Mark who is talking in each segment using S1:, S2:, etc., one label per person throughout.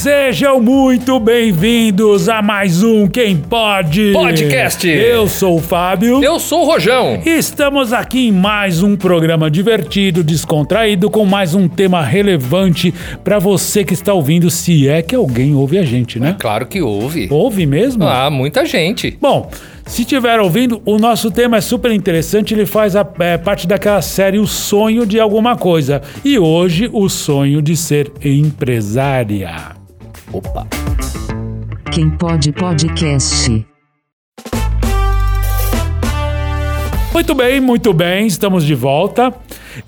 S1: Sejam muito bem-vindos a mais um Quem Pode
S2: Podcast.
S1: Eu sou o Fábio.
S2: Eu sou o Rojão.
S1: Estamos aqui em mais um programa divertido, descontraído, com mais um tema relevante para você que está ouvindo, se é que alguém ouve a gente, né?
S2: Claro que houve.
S1: Ouve mesmo?
S2: Ah, muita gente.
S1: Bom, se estiver ouvindo, o nosso tema é super interessante. Ele faz a, é, parte daquela série O Sonho de Alguma Coisa. E hoje, o sonho de ser empresária.
S2: Opa.
S3: Quem pode podcast.
S1: Muito bem, muito bem, estamos de volta.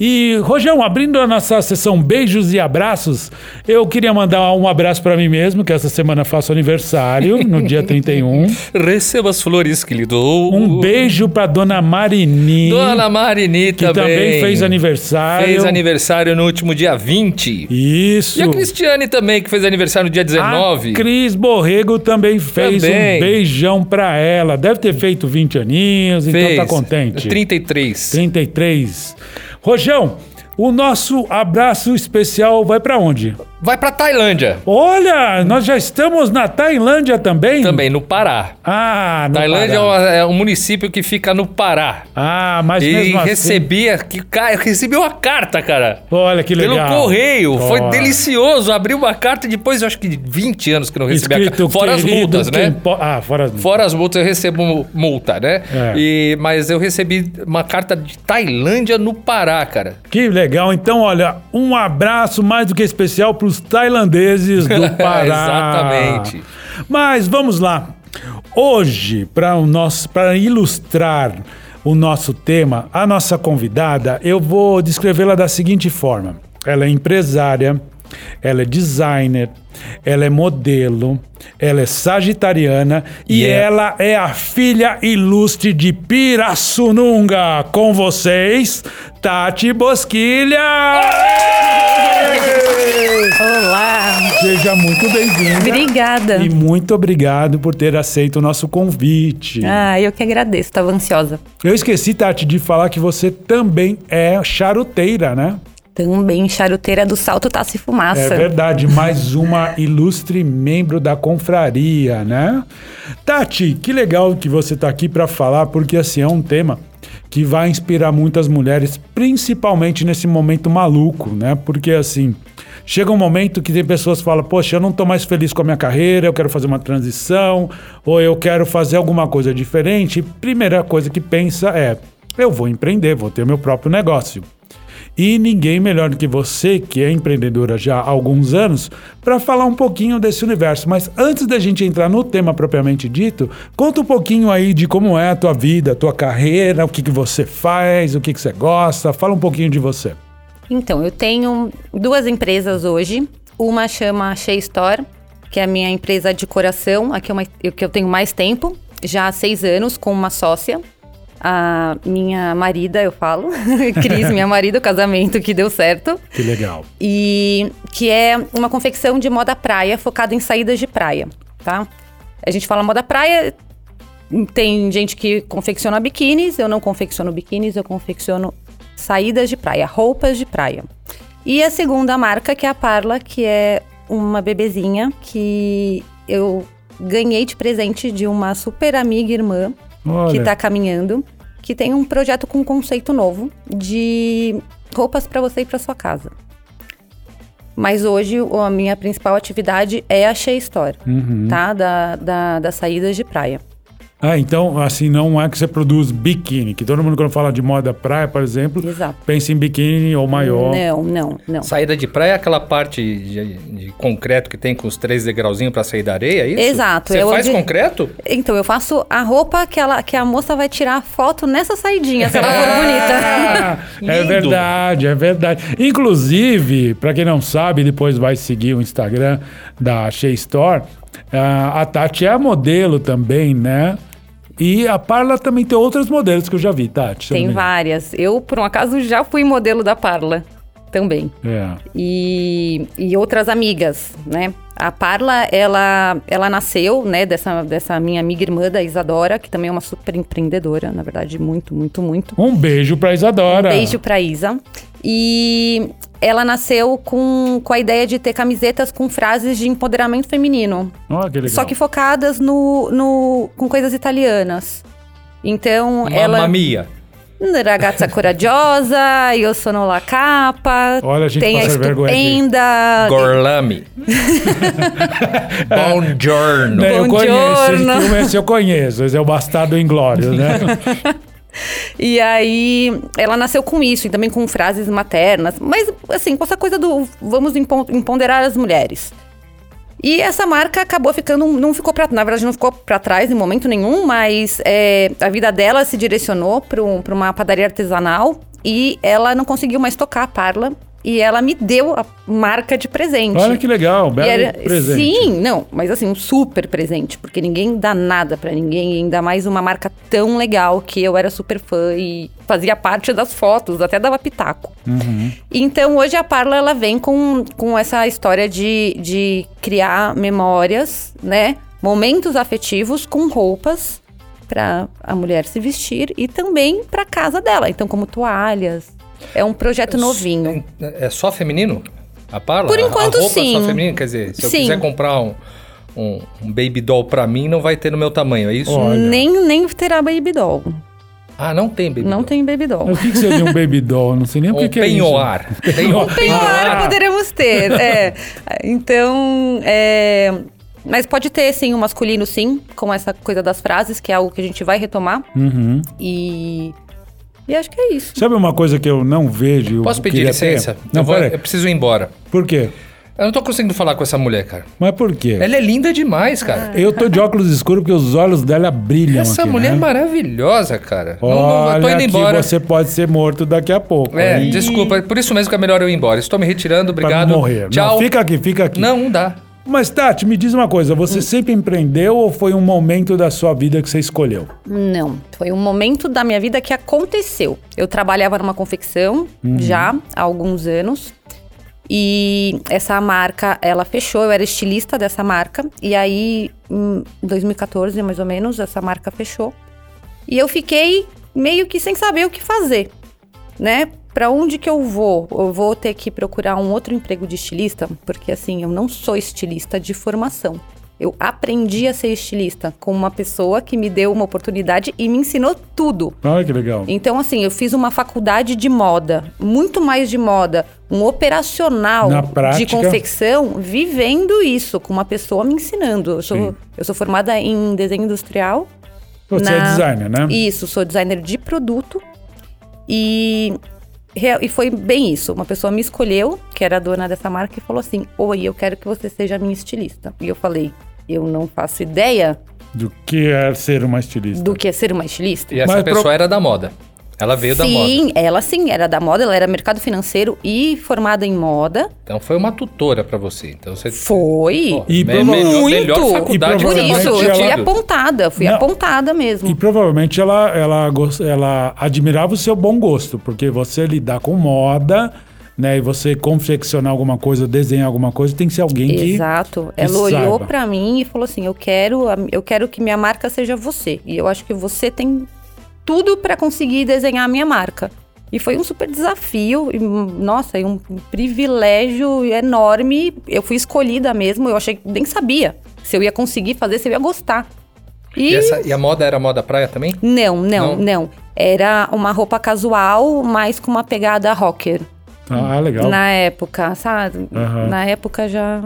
S1: E, Rojão, abrindo a nossa sessão beijos e abraços, eu queria mandar um abraço para mim mesmo, que essa semana faço aniversário, no dia 31.
S2: Receba as flores que lhe dou.
S1: Um beijo para dona Marini.
S2: Dona Marini
S1: que
S2: também.
S1: também fez aniversário.
S2: Fez aniversário no último dia 20.
S1: Isso.
S2: E a Cristiane também, que fez aniversário no dia 19.
S1: A Cris Borrego também fez
S2: Também.
S1: um beijão pra ela. Deve ter feito 20 aninhos,
S2: fez.
S1: então tá contente.
S2: 33.
S1: 33. Rojão, o nosso abraço especial vai pra onde?
S2: Vai pra Tailândia.
S1: Olha, nós já estamos na Tailândia também?
S2: Também, no Pará.
S1: Ah, no
S2: Tailândia é,
S1: Pará.
S2: é um município que fica no Pará.
S1: Ah, mas
S2: E
S1: mesmo assim...
S2: recebi, aqui, ca- recebi uma carta, cara.
S1: Olha que legal.
S2: Pelo correio. Foi delicioso. Abri uma carta depois, eu acho que de 20 anos que não recebi a
S1: Escrito
S2: carta. Fora as multas, né?
S1: Ah, fora as multas.
S2: Fora as multas, eu recebo mu- multa, né?
S1: É.
S2: E, mas eu recebi uma carta de Tailândia no Pará, cara.
S1: Que legal. Então, olha, um abraço mais do que especial para os tailandeses do Pará.
S2: Exatamente.
S1: Mas vamos lá. Hoje, para ilustrar o nosso tema, a nossa convidada, eu vou descrevê-la da seguinte forma: ela é empresária, ela é designer, ela é modelo, ela é sagitariana e
S2: é-
S1: ela é a filha ilustre de Pirassununga. Com vocês, Tati Bosquilha!
S4: Olá,
S1: Seja muito bem-vinda.
S4: obrigada.
S1: E muito obrigado por ter aceito o nosso convite.
S4: Ah, eu que agradeço, estava ansiosa.
S1: Eu esqueci, Tati, de falar que você também é charuteira, né?
S4: Também charuteira do Salto Taça e Fumaça.
S1: É verdade, mais uma ilustre membro da confraria, né? Tati, que legal que você tá aqui para falar, porque assim é um tema que vai inspirar muitas mulheres, principalmente nesse momento maluco, né? Porque assim, chega um momento que tem pessoas que falam: "Poxa, eu não tô mais feliz com a minha carreira, eu quero fazer uma transição, ou eu quero fazer alguma coisa diferente". Primeira coisa que pensa é: "Eu vou empreender, vou ter meu próprio negócio". E ninguém melhor do que você, que é empreendedora já há alguns anos, para falar um pouquinho desse universo. Mas antes da gente entrar no tema propriamente dito, conta um pouquinho aí de como é a tua vida, a tua carreira, o que, que você faz, o que, que você gosta. Fala um pouquinho de você.
S4: Então, eu tenho duas empresas hoje. Uma chama Shea Store, que é a minha empresa de coração, a que eu, que eu tenho mais tempo, já há seis anos, com uma sócia. A minha marida, eu falo, Cris, minha marida, o casamento que deu certo.
S1: Que legal.
S4: e que é uma confecção de moda praia focada em saídas de praia, tá? A gente fala moda praia, tem gente que confecciona biquínis, eu não confecciono biquínis, eu confecciono saídas de praia, roupas de praia. E a segunda marca, que é a Parla, que é uma bebezinha que eu ganhei de presente de uma super amiga e irmã
S1: Olha,
S4: que está caminhando, que tem um projeto com um conceito novo de roupas para você e para sua casa. Mas hoje a minha principal atividade é a Shea Store, tá? Da, da, das saídas de praia.
S1: Ah, então, assim, não é que você produz biquíni, que todo mundo quando fala de moda praia, por exemplo,
S4: Exato.
S1: pensa em biquíni ou maior.
S4: Não, não, não.
S2: Saída de praia é aquela parte de, de concreto que tem com os três degrauzinhos pra sair da areia, é isso?
S4: Exato,
S2: Você
S4: é
S2: faz concreto?
S4: Então, eu faço a roupa que, ela, que a moça vai tirar foto nessa saidinha, se ela for
S1: Ah,
S4: bonita.
S1: é verdade, é verdade. Inclusive, para quem não sabe, depois vai seguir o Instagram da Shea Store. ah, a Tati é a modelo também, né? E a Parla também tem outros modelos que eu já vi, Tati.
S4: Tem várias. Eu, por um acaso, já fui modelo da Parla. Também.
S1: É.
S4: E, e outras amigas, né? A Parla, ela, ela nasceu, né, dessa, dessa minha amiga irmã, da Isadora, que também é uma super empreendedora, na verdade, muito, muito, muito.
S1: Um beijo pra Isadora.
S4: Um beijo pra Isa. E ela nasceu com, com a ideia de ter camisetas com frases de empoderamento feminino.
S1: Ó, que legal.
S4: Só que focadas no, no, com coisas italianas. Então, ela...
S2: Mamma mia.
S4: Ragazza coraggiosa, eu sono la capa.
S1: Olha, a gente
S4: tem a estupenda.
S2: Gorlami. Buongiorno.
S1: Né, eu conheço, esse
S4: Buongiorno.
S1: filme esse eu conheço, esse é o Bastardo Inglório, né?
S4: E aí, ela nasceu com isso, e também com frases maternas. Mas, assim, com essa coisa do vamos empo- empoderar as mulheres. E essa marca acabou ficando, não ficou pra, na verdade não ficou pra trás em momento nenhum, mas é, a vida dela se direcionou pra um- uma padaria artesanal e ela não conseguiu mais tocar a Parla e ela me deu a marca de presente.
S1: Olha que legal, belo
S4: era-
S1: presente.
S4: Sim, não, mas assim, um super presente, porque ninguém dá nada pra ninguém, ainda mais uma marca tão legal que eu era super fã e fazia parte das fotos, até dava pitaco.
S1: Uhum.
S4: Então hoje a Parla ela vem com, com essa história de, de criar memórias, né? Momentos afetivos com roupas pra a mulher se vestir e também pra casa dela. Então, como toalhas. É um projeto novinho.
S2: É só feminino? A Parla?
S4: Por enquanto,
S2: a roupa
S4: sim.
S2: É só feminino? Quer dizer, se eu
S4: Sim.
S2: quiser comprar um, um, um baby doll pra mim, não vai ter no meu tamanho, é isso?
S1: Olha.
S4: Nem, nem terá baby doll.
S2: Ah, não tem baby
S4: Não
S2: doll.
S4: tem baby doll.
S1: O que, que seria um baby doll? Não sei nem o que,
S2: Um
S1: que é isso.
S2: penhoar. Tem um
S4: Penhoar poderemos ter, é. Então, é... Mas pode ter, sim, o masculino, sim, com essa coisa das frases, que é algo que a gente vai retomar.
S1: Uhum.
S4: E... E acho que é isso.
S1: Sabe uma coisa que eu não vejo? eu
S2: Posso pedir licença?
S1: ter? Não,
S2: eu, vou- eu preciso ir embora.
S1: Por quê?
S2: Eu não tô conseguindo falar com essa mulher, cara.
S1: Mas por quê?
S2: Ela é linda demais, cara.
S1: Eu tô de óculos escuros porque os olhos dela brilham
S2: Essa
S1: aqui,
S2: mulher
S1: né?
S2: é maravilhosa, cara. Não- não-
S1: Olha
S2: eu tô indo
S1: que
S2: embora.
S1: você pode ser morto daqui a pouco.
S2: É,
S1: hein?
S2: desculpa, por isso mesmo que é melhor eu ir embora. Estou me retirando,
S1: Pra
S2: obrigado.
S1: não morrer.
S2: Tchau.
S1: Não, fica aqui, fica aqui.
S2: Não, não dá.
S1: Mas, Tati, me diz uma coisa. Você
S2: Hum.
S1: sempre empreendeu ou foi um momento da sua vida que você escolheu?
S4: Não, foi um momento da minha vida que aconteceu. Eu trabalhava numa confecção já há alguns anos. E essa marca, ela fechou, eu era estilista dessa marca. E aí, em 2014, mais ou menos, essa marca fechou. E eu fiquei meio que sem saber o que fazer, né? Pra onde que eu vou? Eu vou ter que procurar um outro emprego de estilista? Porque assim, eu não sou estilista de formação. Eu aprendi a ser estilista com uma pessoa que me deu uma oportunidade e me ensinou tudo.
S1: Olha que legal.
S4: Então, assim, eu fiz uma faculdade de moda, muito mais de moda, um operacional
S1: Na
S4: de
S1: prática.
S4: confecção, vivendo isso, com uma pessoa me ensinando. Eu
S1: Sim.
S4: sou, eu sou formada em desenho industrial.
S1: Você é designer, né?
S4: Isso, sou designer de produto. E, e foi bem isso. Uma pessoa me escolheu, que era a dona dessa marca, e falou assim: Oi, eu quero que você seja minha estilista. E eu falei: Eu não faço ideia
S1: Do que é ser uma estilista.
S4: do que é ser uma estilista.
S2: E essa
S1: Mas pro-
S2: pessoa era da moda. Ela veio da moda.
S4: Sim, ela sim, era da moda, ela era mercado financeiro e formada em moda.
S2: Então foi uma tutora pra você. Então você
S4: Foi.
S2: Pô,
S1: E
S2: me- melhor,
S4: Muito.
S2: melhor faculdade
S1: E
S4: Por isso, eu fui
S1: ela-
S2: tido.
S4: apontada, fui
S1: Não.
S4: apontada mesmo.
S1: E provavelmente ela, ela, ela admirava o seu bom gosto, porque você lidar com moda, né? E você confeccionar alguma coisa, desenhar alguma coisa, tem que ser alguém que.
S4: Exato.
S1: que
S4: Ela olhou
S1: saiba.
S4: pra mim e falou assim: "Eu quero, eu quero que minha marca seja você. E eu acho que você tem tudo pra conseguir desenhar a minha marca." E foi um super desafio, e, nossa, e um privilégio enorme. Eu fui escolhida mesmo, eu achei que nem sabia se eu ia conseguir fazer, se eu ia gostar. E,
S2: E, essa- e a moda era moda praia também?
S4: não, não,
S2: Não?
S4: não, Era uma roupa casual, mas com uma pegada rocker.
S1: Ah, legal.
S4: Na época, sabe?
S1: Aham.
S4: Na época já,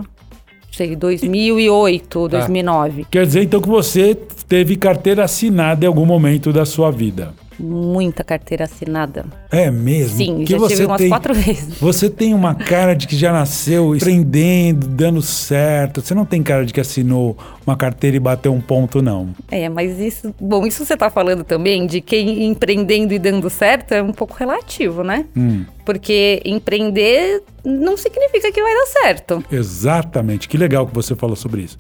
S4: sei, 2008, 2009.
S1: Quer dizer então que você teve carteira assinada em algum momento da sua vida.
S4: Muita carteira assinada.
S1: É mesmo?
S4: Sim,
S1: que
S4: já
S1: você
S4: tive umas
S1: tem,
S4: quatro vezes.
S1: Você tem uma cara de que já nasceu empreendendo, dando certo. Você não tem cara de que assinou uma carteira e bateu um ponto, não.
S4: É, mas isso, bom, isso você tá falando também de quem empreendendo e dando certo é um pouco relativo, né?
S1: Hum.
S4: Porque empreender não significa que vai dar certo.
S1: Exatamente. Que legal que você falou sobre isso.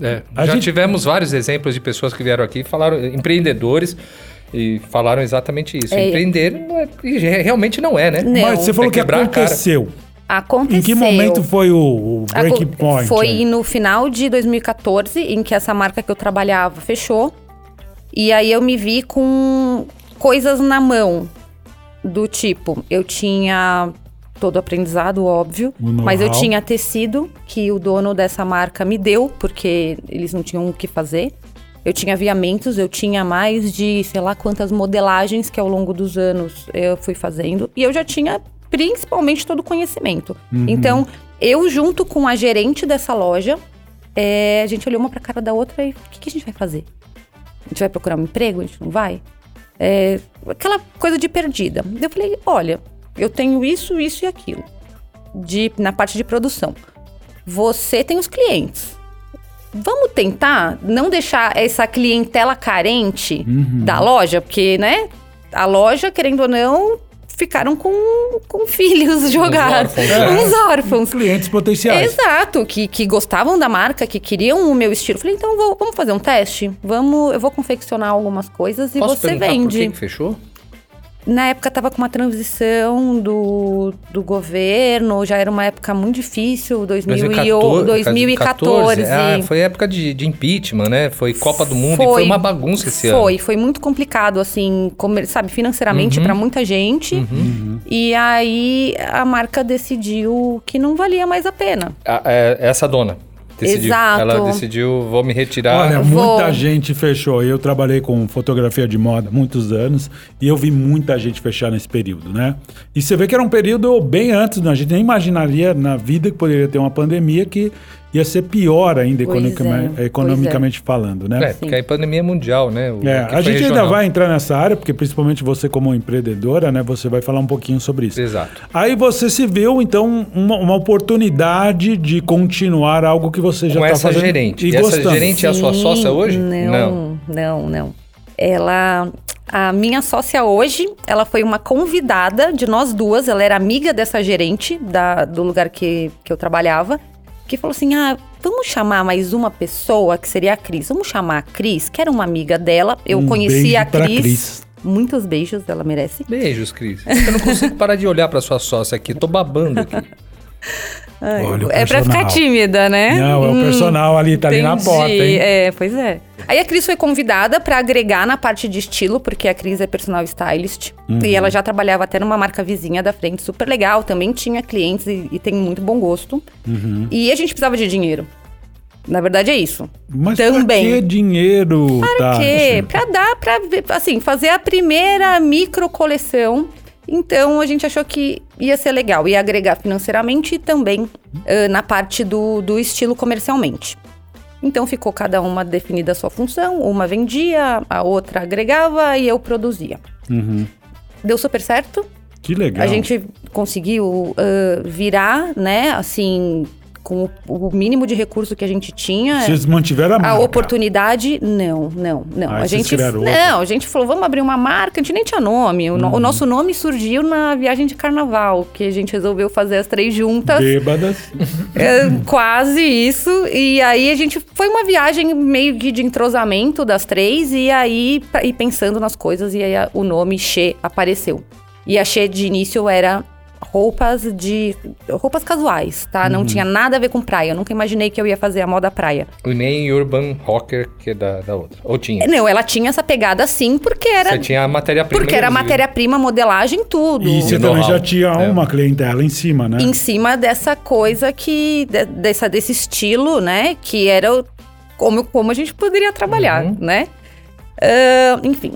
S2: É,
S1: A
S2: já
S1: gente-
S2: tivemos vários exemplos de pessoas que vieram aqui e falaram, empreendedores, E falaram exatamente isso.
S4: É.
S2: Empreender não é, re- realmente não é, né?
S4: Não.
S1: Mas você falou
S2: É
S1: que aconteceu.
S4: Aconteceu.
S1: Em que momento foi o, o break
S4: Aco-
S1: point?
S4: Foi
S1: aí?
S4: no final de 2014, em que essa marca que eu trabalhava fechou. E aí eu me vi com coisas na mão. Do tipo, eu tinha todo o aprendizado, óbvio. Mas eu tinha tecido que o dono dessa marca me deu, porque eles não tinham o que fazer. Eu tinha aviamentos, eu tinha mais de sei lá quantas modelagens que ao longo dos anos eu fui fazendo. E eu já tinha principalmente todo o conhecimento. Então, eu junto com a gerente dessa loja, é, a gente olhou uma pra cara da outra e o que, que a gente vai fazer? A gente vai procurar um emprego? A gente não vai? É, aquela coisa de perdida. Eu falei, olha, eu tenho isso, isso e aquilo. De, na parte de produção. Você tem os clientes. Vamos tentar não deixar essa clientela carente da loja, porque, né? A loja, querendo ou não, ficaram com, com filhos jogados.
S2: órfãos, né?
S4: Uns órfãos.
S1: Clientes potenciais.
S4: Exato, que, que gostavam da marca, que queriam o meu estilo. Falei, então vou- vamos fazer um teste? Vamos, eu vou confeccionar algumas coisas e
S2: Posso
S4: você
S2: por
S4: vende.
S2: que que fechou?
S4: Na época tava com uma transição do, do governo, já era uma época muito difícil, 2008, 2014.
S2: Ah, foi época de, de impeachment, né? Foi Copa do Mundo e foi uma bagunça esse ano.
S4: Foi, foi muito complicado, assim, comer- sabe, financeiramente
S2: Uhum.
S4: pra muita gente. E aí a marca decidiu que não valia mais a pena.
S2: Ah, é, essa dona decidiu.
S4: Exato.
S2: Ela decidiu, vou me retirar.
S1: Olha,
S4: Vou.
S1: muita gente fechou. Eu trabalhei com fotografia de moda há muitos anos e eu vi muita gente fechar nesse período, né? E você vê que era um período bem antes, né? a gente nem imaginaria na vida que poderia ter uma pandemia que ia ser pior ainda economicamente,
S4: é,
S1: economicamente falando, né?
S2: é, porque a pandemia é mundial, né? O
S1: É, a gente ainda
S2: regional.
S1: vai entrar nessa área, porque principalmente você como empreendedora, né? Você vai falar um pouquinho sobre isso.
S2: Exato.
S1: Aí você se viu, então, uma, uma oportunidade de continuar algo que você já
S2: Com
S1: está
S2: essa
S1: fazendo
S2: gerente.
S1: e
S2: E essa gerente é a sua sócia hoje?
S4: Não, não, não. Ela. A minha sócia hoje, ela foi uma convidada de nós duas, ela era amiga dessa gerente da, do lugar que, que eu trabalhava, que falou assim: ah, vamos chamar mais uma pessoa, que seria a Cris. Vamos chamar a Cris, que era uma amiga dela. Eu
S1: Um
S4: conheci
S1: beijo
S4: a
S1: pra
S4: Cris.
S1: Cris.
S4: Muitos beijos, ela merece.
S2: Beijos, Cris. Eu não consigo parar de olhar pra sua sócia aqui. Tô babando aqui.
S1: Olha
S4: é pra
S1: personal.
S4: ficar tímida, né?
S1: Não, é o
S4: Hum.
S1: personal ali, tá ali na
S4: Entendi.
S1: porta, hein?
S4: É, pois é. Aí a Cris foi convidada pra agregar na parte de estilo, porque a Cris é personal stylist.
S1: Uhum.
S4: E ela já trabalhava até numa marca vizinha da frente, super legal. Também tinha clientes e, e tem muito bom gosto.
S1: Uhum.
S4: E a gente precisava de dinheiro. Na verdade é isso.
S1: Mas
S4: Também.
S1: pra que dinheiro,
S4: Pra
S1: Tati?
S4: quê? Pra dar, pra assim, fazer a primeira micro coleção. Então a gente achou que ia ser legal, ia agregar financeiramente e também ah, na parte do, do estilo comercialmente. Então ficou cada uma definida a sua função, uma vendia, a outra agregava e eu produzia.
S1: Uhum.
S4: Deu super certo.
S1: Que legal.
S4: A gente conseguiu ah, virar, né, assim, com o mínimo de recurso que a gente tinha.
S1: Vocês mantiveram a marca.
S4: A oportunidade, não, não, não.
S1: Ah,
S4: a gente, não, a gente falou, vamos abrir uma marca, a gente nem tinha nome. O,
S1: Uhum.
S4: o nosso nome surgiu na viagem de carnaval, que a gente resolveu fazer as três juntas.
S1: Bêbadas.
S4: É, quase isso. E aí a gente foi uma viagem meio que de entrosamento das três, e aí e pensando nas coisas, e aí a- o nome Xê apareceu. E a Xê de início era roupas de. roupas casuais, tá?
S1: Uhum.
S4: Não tinha nada a ver com praia. Eu nunca imaginei que eu ia fazer a moda praia.
S2: E nem Urban Rocker, que é da, da outra. Ou tinha?
S4: Não, ela tinha essa pegada sim, porque era.
S2: Você tinha a matéria-prima.
S4: Porque era
S2: inclusive.
S4: matéria-prima, modelagem, tudo.
S1: E você também já tinha
S2: É.
S1: uma clientela em cima, né?
S4: Em cima dessa coisa que. de- dessa, desse estilo, né? Que era o- como, como a gente poderia trabalhar,
S2: Uhum.
S4: né? Ah, enfim.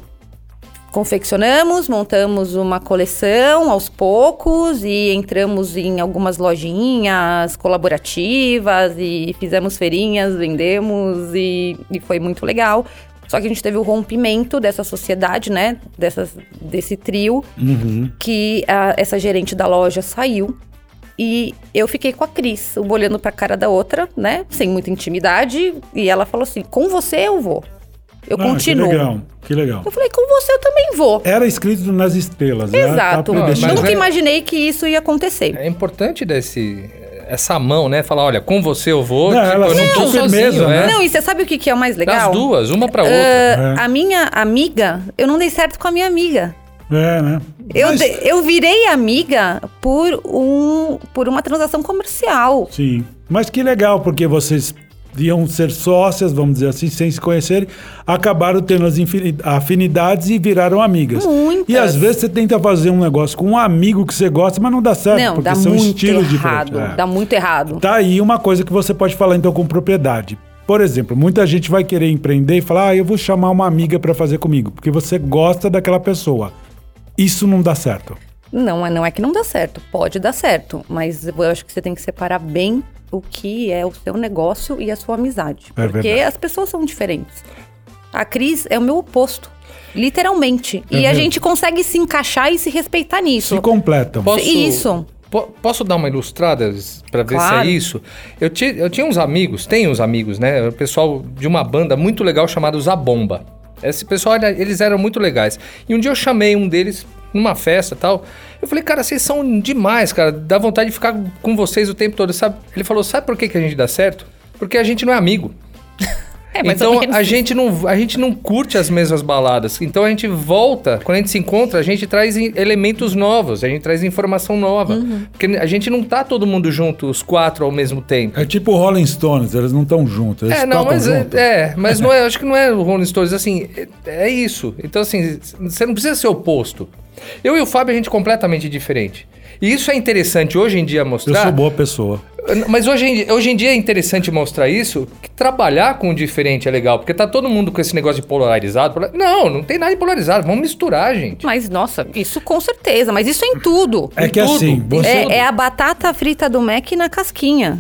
S4: Confeccionamos, montamos uma coleção aos poucos e entramos em algumas lojinhas colaborativas e fizemos feirinhas, vendemos e, e foi muito legal. Só que a gente teve o rompimento dessa sociedade, né? Dessas, desse trio
S1: Uhum.
S4: que a- essa gerente da loja saiu e eu fiquei com a Cris, uma olhando pra cara da outra, né? Sem muita intimidade. E ela falou assim: com você eu vou. Eu
S1: Ah,
S4: continuo.
S1: Que legal, que legal.
S4: Eu falei, com você eu também vou.
S1: Era escrito nas estrelas, né?
S4: Exato.
S1: Tá
S2: mas
S4: Nunca
S2: é-
S4: imaginei que isso ia acontecer.
S2: É importante desse. essa mão, né? Falar, olha, com você eu vou,
S1: Não,
S2: tipo,
S1: ela
S2: eu não tô
S1: firmeza,
S2: sozinho,
S1: né?
S2: é.
S4: Não, e você sabe o que, que é o mais legal?
S2: Das duas, uma pra outra.
S4: Ah,
S1: É.
S4: A minha amiga, eu não dei certo com a minha amiga.
S1: É, né?
S4: Eu,
S1: Mas-
S4: de- eu virei amiga por, um, por uma transação comercial.
S1: Sim. Mas que legal, porque vocês iam ser sócias, vamos dizer assim, sem se conhecerem, acabaram tendo as afinidades e viraram amigas.
S4: Muitas.
S1: E às vezes você tenta fazer um negócio com um amigo que você gosta, mas não dá certo,
S4: não,
S1: porque
S4: dá
S1: são estilos
S4: errado.
S1: diferentes. É.
S4: Dá muito errado.
S1: Tá aí uma coisa que você pode falar então com propriedade. Por exemplo, muita gente vai querer empreender e falar: "Ah, eu vou chamar uma amiga para fazer comigo", porque você gosta daquela pessoa. Isso não dá certo.
S4: Não, não é que não dá certo. Pode dar certo. Mas eu acho que você tem que separar bem o que é o seu negócio e a sua amizade.
S1: É
S4: porque
S1: verdade.
S4: as pessoas são diferentes. A Cris é o meu oposto. Literalmente.
S1: É
S4: e a gente consegue se encaixar e se respeitar nisso.
S1: Se completam.
S2: Posso,
S4: Isso.
S2: po- posso dar uma ilustrada pra ver
S4: Claro.
S2: se é isso? Eu, ti- eu tinha uns amigos, tenho uns amigos, né? O pessoal de uma banda muito legal chamada Zabomba. Esse pessoal, eles eram muito legais. E um dia eu chamei um deles numa festa tal. Eu falei, cara, vocês são demais, cara. Dá vontade de ficar com vocês o tempo todo, sabe? Ele falou, sabe por que, que a gente dá certo? Porque a gente não é amigo.
S4: É, ou
S2: então a gente, não, a gente não curte as mesmas baladas. Então a gente volta, quando a gente se encontra, a gente traz em- elementos novos, a gente traz informação nova.
S4: Uhum.
S2: Porque a gente não tá todo mundo junto, os quatro ao mesmo tempo.
S1: É tipo o Rolling Stones, eles não estão juntos, eles
S2: É, não,
S1: tocam
S2: mas é, é, mas não é, acho que não é o Rolling Stones, assim, é, é isso. Então, assim, você não precisa ser oposto. Eu e o Fábio, a gente é completamente diferente. E isso é interessante hoje em dia
S1: Eu
S2: mostrar.
S1: sou boa pessoa.
S2: Mas hoje em, hoje em dia é interessante mostrar isso, que trabalhar com o diferente é legal, porque tá todo mundo com esse negócio de polarizado. pola- Não, não tem nada de polarizado, vamos misturar, gente.
S4: Mas, nossa, isso com certeza. Mas isso é em tudo.
S1: É que
S2: tudo.
S1: assim, você
S4: É, é a batata frita do Mac na casquinha.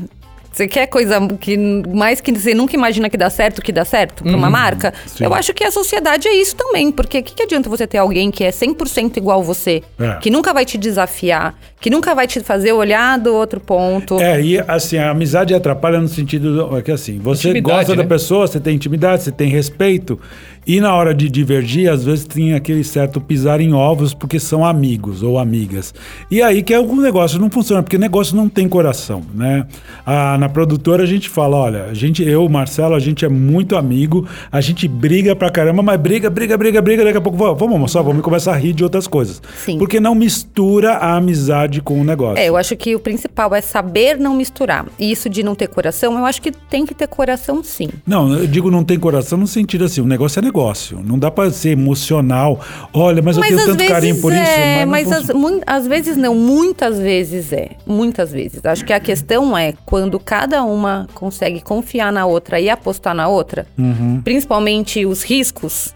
S4: Você quer coisa que mais que você nunca imagina que dá certo, que dá certo pra uma marca?
S1: sim.
S4: Eu acho que a sociedade é isso também. Porque o que, que adianta você ter alguém que é 100% igual você,
S1: É.
S4: que nunca vai te desafiar, que nunca vai te fazer olhar do outro ponto?
S1: É, e assim, a amizade atrapalha no sentido do- é que assim, você
S2: Intimidade,
S1: gosta da
S2: né?
S1: pessoa, você tem intimidade, você tem respeito, e na hora de divergir, às vezes tem aquele certo pisar em ovos porque são amigos ou amigas. E aí que é o negócio não funciona, porque o negócio não tem coração, né? Ah, na produtora a gente fala, olha, a gente, eu, Marcelo, a gente é muito amigo, a gente briga pra caramba, mas briga, briga, briga, briga, daqui a pouco vamos, vamos almoçar, vamos começar a rir de outras coisas.
S4: Sim.
S1: Porque não mistura a amizade com o negócio.
S4: É, eu acho que o principal é saber não misturar. E isso de não ter coração, eu acho que tem que ter coração sim.
S1: Não, eu digo não tem coração no sentido assim, o negócio é negócio. Não dá pra ser emocional. Olha, mas, eu tenho tanto carinho por isso.
S4: é,
S1: mas
S4: mas mui- às vezes não, muitas vezes é. Muitas vezes. Acho que a questão é quando cada uma consegue confiar na outra e apostar na outra,
S1: Uhum.
S4: principalmente os riscos,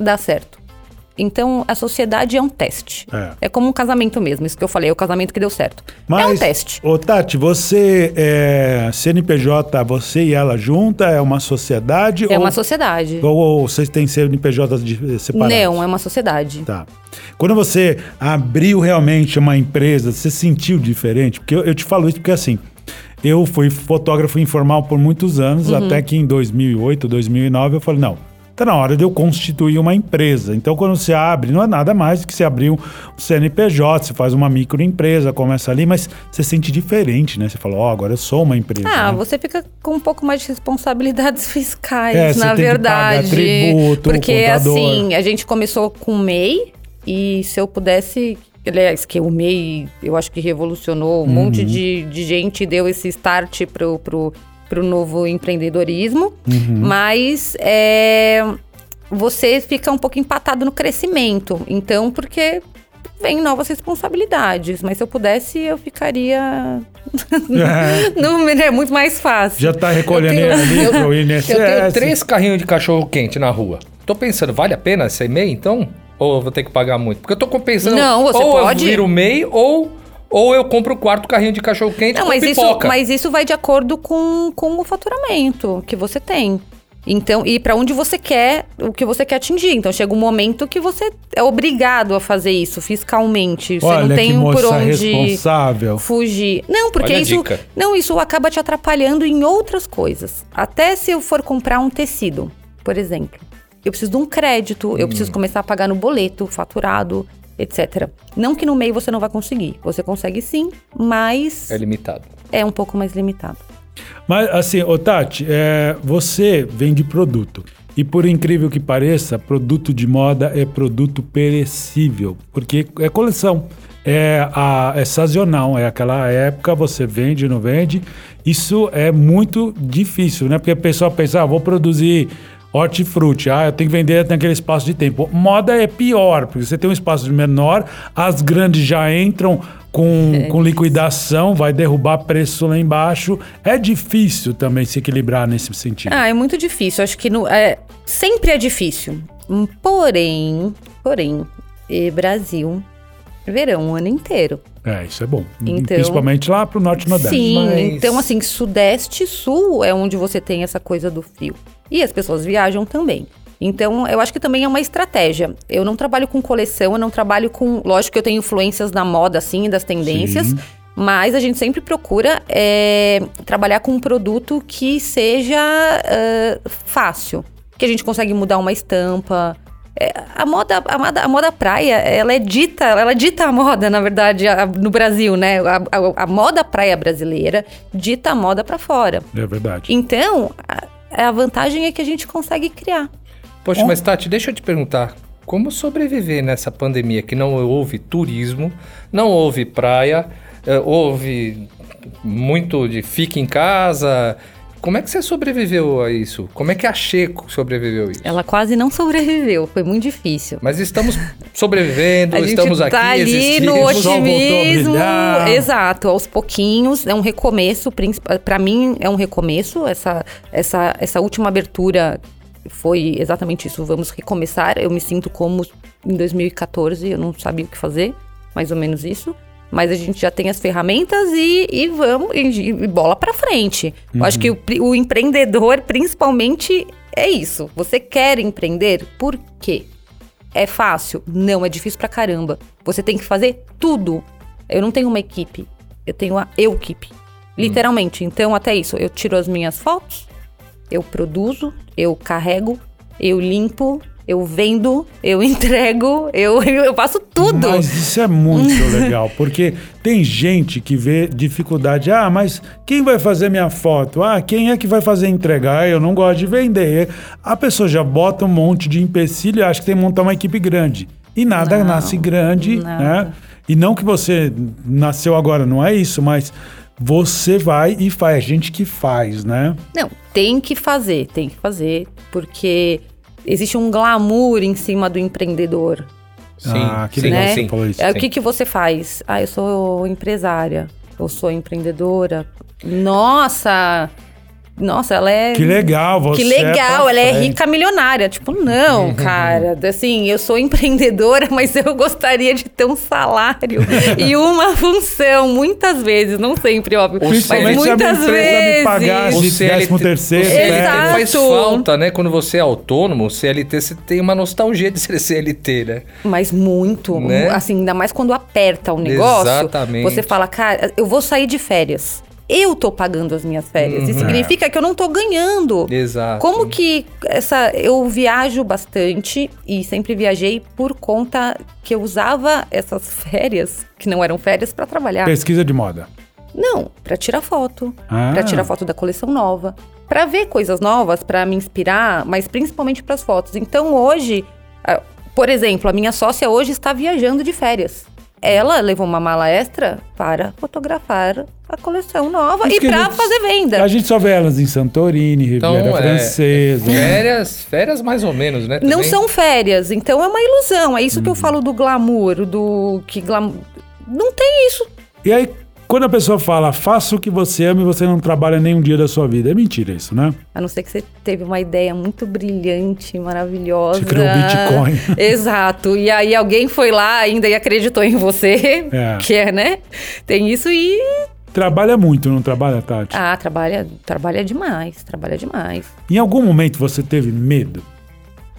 S4: dá certo. Então, a sociedade é um teste.
S1: É.
S4: como um casamento mesmo, isso que eu falei, é o casamento que deu certo.
S1: Mas,
S4: é um teste.
S1: Ô, Tati, você é CNPJ, você e ela junta, é uma sociedade?
S4: É
S1: ou,
S4: uma sociedade.
S1: Ou, ou vocês têm CNPJs de- separados?
S4: Não, é uma sociedade.
S1: Tá. Quando você abriu realmente uma empresa, você sentiu diferente? Porque eu, eu te falo isso porque assim, eu fui fotógrafo informal por muitos anos,
S4: Uhum.
S1: até que em 2008, 2009 eu falei, não, tá na hora de eu constituir uma empresa. Então quando você abre, não é nada mais do que você abrir um CNPJ, você faz uma microempresa, começa ali, mas você sente diferente, né? Você fala, ó, agora eu sou uma empresa.
S4: Ah,
S1: né?
S4: você fica com um pouco mais de responsabilidades fiscais,
S1: É,
S4: na verdade.
S1: tributo,
S4: Porque assim, a gente começou com o MEI e se eu pudesse. Aliás, que o MEI eu acho que revolucionou um
S1: Uhum.
S4: monte de, de gente, deu esse start pro, pro, pro novo empreendedorismo.
S1: Uhum.
S4: Mas é, você fica um pouco empatado no crescimento. Então, porque vem novas responsabilidades. Mas se eu pudesse, eu ficaria.
S1: É,
S4: Não, é muito mais fácil.
S1: já tá recolhendo
S2: Eu tenho-
S1: ali pro INSS.
S2: Eu tenho três carrinhos de cachorro quente na rua. Tô pensando, vale a pena ser MEI então? Ou eu vou ter que pagar muito? Porque eu tô pensando,
S4: Não, você
S2: ou
S4: pode.
S2: eu viro MEI ou, ou eu compro o quarto carrinho de cachorro quente
S4: Não,
S2: com
S4: mas isso,
S2: pipoca.
S4: mas isso vai de acordo com, com o faturamento que você tem. Então, e para onde você quer, o que você quer atingir. Então, chega um momento que você é obrigado a fazer isso fiscalmente. Você
S1: Olha
S4: não tem
S1: que
S4: por onde
S1: responsável.
S4: fugir. Não, porque
S2: Olha
S4: isso, não, isso acaba te atrapalhando em outras coisas. Até se eu for comprar um tecido, por exemplo, eu preciso de um crédito, eu
S1: Hum.
S4: preciso começar a pagar no boleto, faturado, etc. Não que no meio você não vai conseguir. Você consegue sim, mas
S2: É limitado.
S4: é um pouco mais limitado.
S1: Mas assim, ô Tati, é, você vende produto. E por incrível que pareça, produto de moda é produto perecível, porque é coleção. É, a, é sazonal, é aquela época, você vende, não vende. Isso é muito difícil, né? Porque o pessoal pensa, ah, vou produzir hortifruti, ah, eu tenho que vender naquele espaço de tempo. Moda é pior, porque você tem um espaço menor, as grandes já entram com,
S4: É
S1: com liquidação, vai derrubar preço lá embaixo. É difícil também se equilibrar nesse sentido.
S4: Ah, é muito difícil. Acho que no, é, sempre é difícil. Porém, porém, e Brasil, verão o ano inteiro.
S1: É, isso é bom.
S4: Então-
S1: Principalmente lá pro norte e nordeste.
S4: Sim,
S2: Mas-
S4: então assim, sudeste e sul é onde você tem essa coisa do fio. E as pessoas viajam também. Então, eu acho que também é uma estratégia. Eu não trabalho com coleção, eu não trabalho com. Lógico que eu tenho influências da moda, assim, das tendências.
S1: Sim.
S4: Mas a gente sempre procura é, trabalhar com um produto que seja ah, fácil. Que a gente consegue mudar uma estampa. É, a, moda, a, moda, a moda praia, ela é dita, ela dita a moda, na verdade, a- no Brasil, né? A, a- a moda praia brasileira dita a moda pra fora.
S1: É verdade.
S4: Então, a, a vantagem é que a gente consegue criar.
S2: Poxa, mas Tati, deixa eu te perguntar. Como sobreviver nessa pandemia que não houve turismo, não houve praia, eh, houve muito de fica em casa. Como é que você sobreviveu a isso? Como é que a Checo sobreviveu a isso?
S4: Ela quase não sobreviveu, foi muito difícil.
S2: Mas estamos sobrevivendo,
S4: A gente
S2: estamos
S4: tá
S2: aqui,
S4: ali
S2: existimos.
S4: no otimismo. Exato, aos pouquinhos. É um recomeço. Para mim, é um recomeço. Essa, essa, essa última abertura foi exatamente isso. Vamos recomeçar. Eu me sinto como em 2014, eu não sabia o que fazer. Mais ou menos isso. Mas a gente já tem as ferramentas e, e vamos, e, e bola pra frente. Eu acho que o, o empreendedor, principalmente, é isso. Você quer empreender? Por quê? É fácil? Não, é difícil pra caramba. Você tem que fazer tudo. Eu não tenho uma equipe, eu tenho a eu equipe. Literalmente. Então, até isso, eu tiro as minhas fotos, eu produzo, eu carrego, eu limpo, eu vendo, eu entrego, eu, eu faço tudo.
S1: Mas isso é muito legal, porque tem gente que vê dificuldade. Ah, mas quem vai fazer minha foto? Ah, quem é que vai fazer entregar? Eu não gosto de vender. A pessoa já bota um monte de empecilho e acha que tem que montar uma equipe grande. E nada
S4: Não,
S1: nasce grande,
S4: nada.
S1: né? E não que você nasceu agora, não é isso, mas você vai e faz. É gente que faz, né?
S4: Não, tem que fazer, tem que fazer, porque existe um glamour em cima do empreendedor.
S2: Sim,
S1: Ah, que
S2: sim,
S1: legal
S4: né?
S2: sim.
S1: você falou isso.
S4: É, o que, que você faz? Ah, eu sou empresária, eu sou empreendedora. Nossa! Nossa, ela é.
S1: Que legal, você
S4: Que legal,
S1: é
S4: ela é rica milionária. Tipo, não, cara. Assim, eu sou empreendedora, mas eu gostaria de ter um salário e uma função, muitas vezes, não sempre, óbvio. Mas
S1: se a
S4: muitas
S1: empresa me
S4: vezes.
S1: pagasse
S2: O CLT
S1: décimo terceiro.
S2: o CLT
S4: Exato.
S2: faz falta, né? Quando você é autônomo, CLT, você tem uma nostalgia de ser CLT, né?
S4: Mas muito.
S2: Né?
S4: Assim, ainda mais quando aperta o negócio.
S2: Exatamente.
S4: Você fala, cara, eu vou sair de férias. Eu tô pagando as minhas férias.
S2: Uhum.
S4: Isso significa que eu não tô ganhando.
S2: Exato.
S4: Como que essa. Eu viajo bastante e sempre viajei por conta que eu usava essas férias, que não eram férias, pra trabalhar.
S1: Pesquisa de moda.
S4: Não, pra tirar foto,
S1: Ah.
S4: Pra tirar foto da coleção nova, Pra ver coisas novas, pra me inspirar, mas principalmente pras fotos. Então hoje, por exemplo, a minha sócia hoje está viajando de férias. Ela levou uma mala extra para fotografar a coleção nova
S1: Isso
S4: e
S1: que a
S4: pra
S1: gente-
S4: fazer venda.
S1: A gente só vê elas em Santorini, Riviera
S2: Então, é,
S1: Francesa.
S2: Férias, férias mais ou menos, né?
S4: Não
S2: também?
S4: são férias, então é uma ilusão. É isso que
S1: Uhum.
S4: eu falo do glamour, do que glamour. Não tem isso.
S1: E aí, quando a pessoa fala, faça o que você ama e você não trabalha nenhum dia da sua vida. É mentira isso, né?
S4: A não ser que você teve uma ideia muito brilhante, maravilhosa.
S1: Você criou Bitcoin.
S4: Exato. E aí alguém foi lá ainda e acreditou em você.
S1: É.
S4: Que é, né? Tem isso e.
S1: Trabalha muito, não trabalha, Tati?
S4: Ah, trabalha, trabalha demais, trabalha demais.
S1: Em algum momento você teve medo?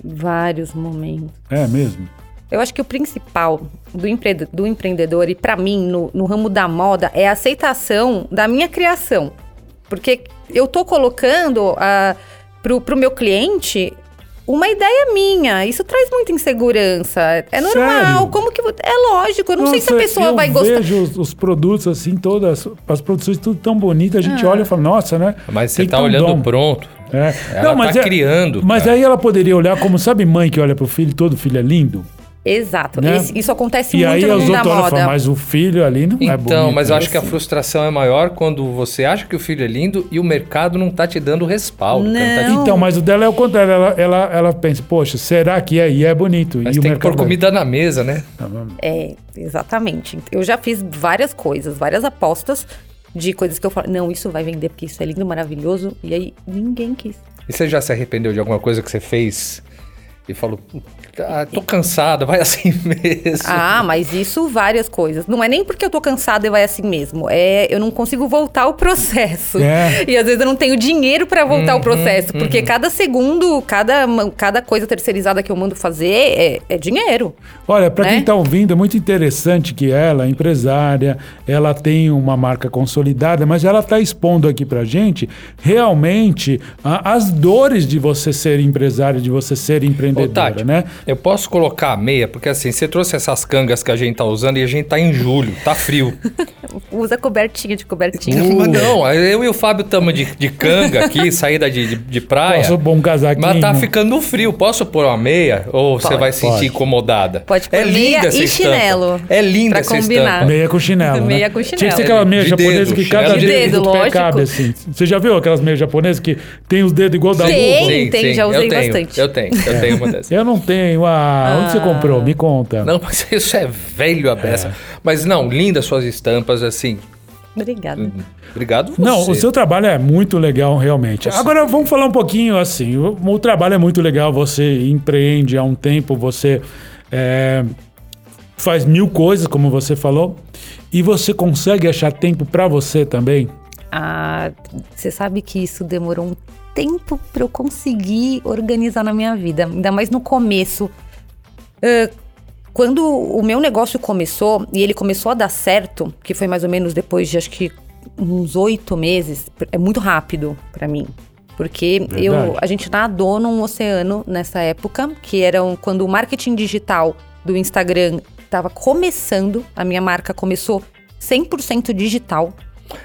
S4: Vários momentos.
S1: É mesmo?
S4: Eu acho que o principal do, empre do empreendedor, e pra mim, no, no ramo da moda, é a aceitação da minha criação. Porque eu tô colocando a, pro, pro meu cliente uma ideia minha. Isso traz muita insegurança. É normal.
S1: Sério?
S4: Como que. É lógico. Eu não sei se a
S1: Nossa,
S4: pessoa
S1: eu
S4: vai gostar.
S1: vejo os, os produtos assim, todas, as produções tudo tão bonitas, a
S4: Ah.
S1: gente olha e fala, nossa, né?
S2: Mas você tá olhando
S1: dom.
S2: pronto.
S1: É.
S2: Ela tá criando,
S1: Mas
S2: cara.
S1: aí ela poderia olhar como, sabe, mãe que olha pro filho, todo filho é lindo?
S4: Exato.
S1: Né?
S4: Esse- isso acontece
S1: E
S4: muito
S1: aí
S4: no mundo da moda.
S1: falam, mas o filho ali não é bonito.
S2: Então, mas eu acho que a frustração é maior quando você acha que o filho é lindo e o mercado não tá te dando respaldo. não tá te-.
S1: Então, mas o dela é o contrário. Ela, ela, ela pensa, poxa, será que é? E é bonito.
S2: Mas
S1: e o
S2: tem que pôr
S1: mercado-
S2: comida na mesa, né?
S4: É, exatamente. Eu já fiz várias coisas, várias apostas de coisas que eu falo, não, isso vai vender porque isso é lindo, maravilhoso. E aí ninguém quis.
S2: E você já se arrependeu de alguma coisa que você fez e falou, ah, tô cansada, vai assim mesmo.
S4: Ah, mas isso várias coisas. Não é nem porque eu tô cansada e vai assim mesmo. É, eu não consigo voltar o processo.
S1: É.
S4: E às vezes eu não tenho dinheiro pra voltar o
S2: Uhum,
S4: processo, porque cada segundo, cada, cada coisa terceirizada que eu mando fazer é, é dinheiro.
S1: Olha, para quem
S4: né?
S1: está ouvindo, é muito interessante que ela, empresária, ela tem uma marca consolidada, mas ela está expondo aqui para gente realmente a- as dores de você ser empresária, de você ser
S2: Ô,
S1: empreendedora,
S2: Tati,
S1: né?
S2: eu posso colocar a meia, porque assim, você trouxe essas cangas que a gente tá usando e a gente tá em julho, tá frio.
S4: Usa cobertinha de cobertinha.
S2: Mas não, eu e o Fábio estamos de, de canga aqui, saída de, de, de praia.
S1: Posso pôr um casaquinho?
S2: Mas tá ficando frio. Posso pôr uma meia? Ou você
S4: Pode.
S2: vai se sentir incomodada?
S4: Pode pôr
S2: é linda
S4: e
S2: estampa.
S4: chinelo,
S2: É linda
S4: pra
S2: essa
S4: combinar.
S2: estampa.
S1: Meia com chinelo, né?
S4: Meia com
S1: Tinha que ser
S4: chinelo.
S1: aquela meia
S2: De
S1: japonesa
S2: dedo,
S1: que cada
S2: chinelo de
S1: dedo,
S4: dedo, lógico.
S1: cabe assim. Você já viu aquelas meias japonesas que tem os dedos igual da
S4: Tem.
S1: luva?
S4: tem, já usei
S2: eu tenho,
S4: bastante.
S2: Eu tenho, eu tenho dessas.
S1: Eu não tenho. Ah, onde você comprou? Me conta.
S2: Não, mas isso é velho a beça. Mas não, lindas suas estampas, assim.
S4: Obrigada.
S2: Obrigado você.
S1: Não, o seu trabalho é muito legal, realmente. Agora vamos falar um pouquinho assim. O, o trabalho é muito legal, você empreende há um tempo, você é, faz mil coisas, como você falou, e você consegue achar tempo para você também.
S4: Ah, você sabe que isso demorou um tempo para eu conseguir organizar na minha vida, ainda mais no começo. Ah, quando o meu negócio começou e ele começou a dar certo, que foi mais ou menos depois de acho que uns oito meses, é muito rápido para mim. Porque eu, a gente nadou num oceano nessa época, que era um- quando o marketing digital do Instagram estava começando, a minha marca começou 100% digital.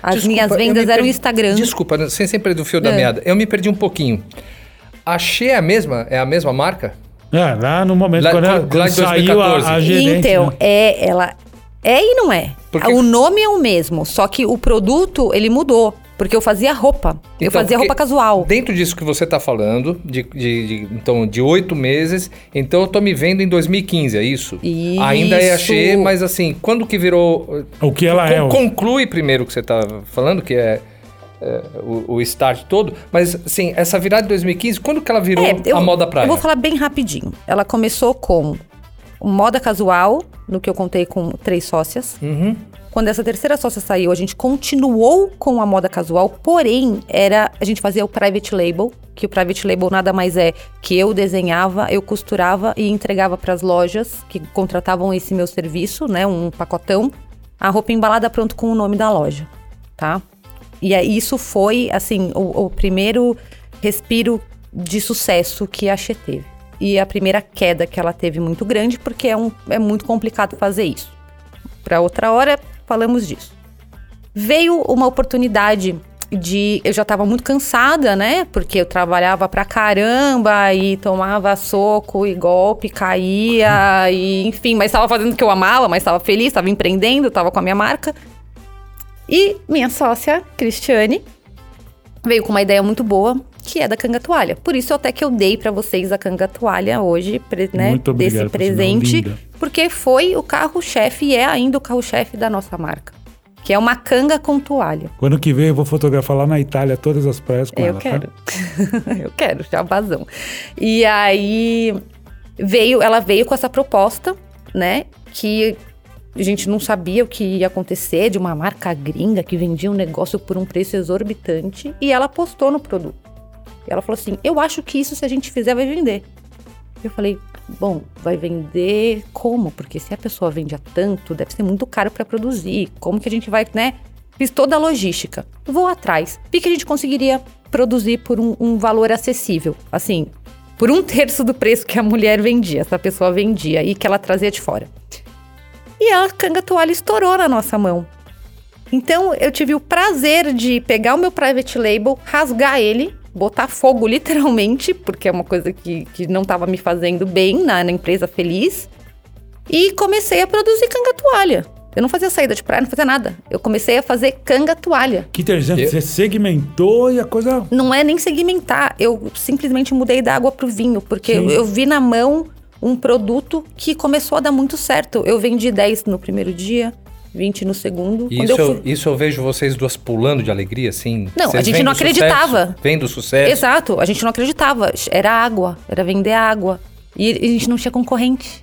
S4: As
S2: Desculpa,
S4: minhas vendas eram
S2: perdi-
S4: Instagram.
S2: Desculpa, sem sempre do fio da
S4: É.
S2: meada. Eu me perdi um pouquinho. Achei a mesma, é a mesma marca?
S1: É, lá no momento
S2: Lá-
S1: quando, ela- quando saiu
S2: 2014.
S1: a, a gerente,
S4: então,
S1: né?
S4: é, ela é e não é.
S2: Porque-
S4: O nome é o mesmo, só que o produto ele mudou. Porque eu fazia roupa. eu
S2: Então,
S4: fazia
S2: porque
S4: roupa casual.
S2: Dentro disso que você está falando, de, de- de- então, de oito meses, então eu tô me vendo em 2015, é isso?
S4: Isso.
S2: Ainda é Axê, mas assim, quando que virou...
S1: O que ela é.
S2: Conclui primeiro o que você tá falando, que é, é, o, o start todo, mas assim, essa virada de 2015, quando que ela virou
S4: É, eu,
S2: a moda praia?
S4: Eu vou falar bem rapidinho. Ela começou com moda casual, no que eu contei com três sócias.
S2: Uhum.
S4: Quando essa terceira sócia saiu, a gente continuou com a moda casual, porém, era a gente fazia o private label, que o private label nada mais é que eu desenhava, eu costurava e entregava para as lojas que contratavam esse meu serviço, né, um pacotão, a roupa embalada pronto com o nome da loja, tá? E aí isso foi, assim, o, o primeiro respiro de sucesso que a Axê teve. E a primeira queda que ela teve muito grande, porque é, um, é muito complicado fazer isso. Para outra hora, falamos disso. Veio uma oportunidade de. Eu já estava muito cansada, né? Porque eu trabalhava pra caramba e tomava soco e golpe, caía, e enfim, mas estava fazendo o que eu amava, mas estava feliz, estava empreendendo, estava com a minha marca. E minha sócia, Cristiane, veio com uma ideia muito boa, que é da canga toalha. Por isso até que eu dei pra vocês a canga toalha hoje, né,
S1: Muito obrigado,
S4: desse
S1: por
S4: presente,
S1: linda.
S4: porque foi o carro-chefe e é ainda o carro-chefe da nossa marca, que é uma canga com toalha.
S1: Quando que vem eu vou fotografar lá na Itália todas as praias com
S4: Eu
S1: ela. tá?
S4: quero. eu quero, já vazão. E aí veio, ela veio com essa proposta, né? Que a gente não sabia o que ia acontecer de uma marca gringa que vendia um negócio por um preço exorbitante e ela postou no produto. Ela falou assim: "Eu acho que isso se a gente fizer vai vender". Eu falei: "Bom, vai vender como? Porque se a pessoa vende a tanto, deve ser muito caro para produzir. Como que a gente vai, né? Fiz toda a logística. Vou atrás. Vi que a gente conseguiria produzir por um, um valor acessível. Assim, por um terço do preço que a mulher vendia, essa pessoa vendia e que ela trazia de fora. E a canga toalha estourou na nossa mão. Então eu tive o prazer de pegar o meu private label, rasgar ele, botar fogo literalmente, porque é uma coisa que, que não estava me fazendo bem na, na empresa feliz, e comecei a produzir canga toalha. Eu não fazia saída de praia, não fazia nada. Eu comecei a fazer canga toalha.
S1: Que interessante,
S2: Eu-
S1: você segmentou e a coisa.
S4: Não é nem segmentar, eu simplesmente mudei da água pro vinho, porque eu, eu vi na mão um produto que começou a dar muito certo. Eu vendi 10 no primeiro dia, 20 no segundo.
S2: E
S4: Quando
S2: Isso,
S4: eu fui...
S2: isso eu vejo vocês duas pulando de alegria, assim.
S4: Não,
S2: Vocês
S4: a gente não
S2: o sucesso,
S4: acreditava.
S2: Vendo o sucesso.
S4: Exato, a gente não acreditava. Era água, era vender água. E a gente não tinha concorrente.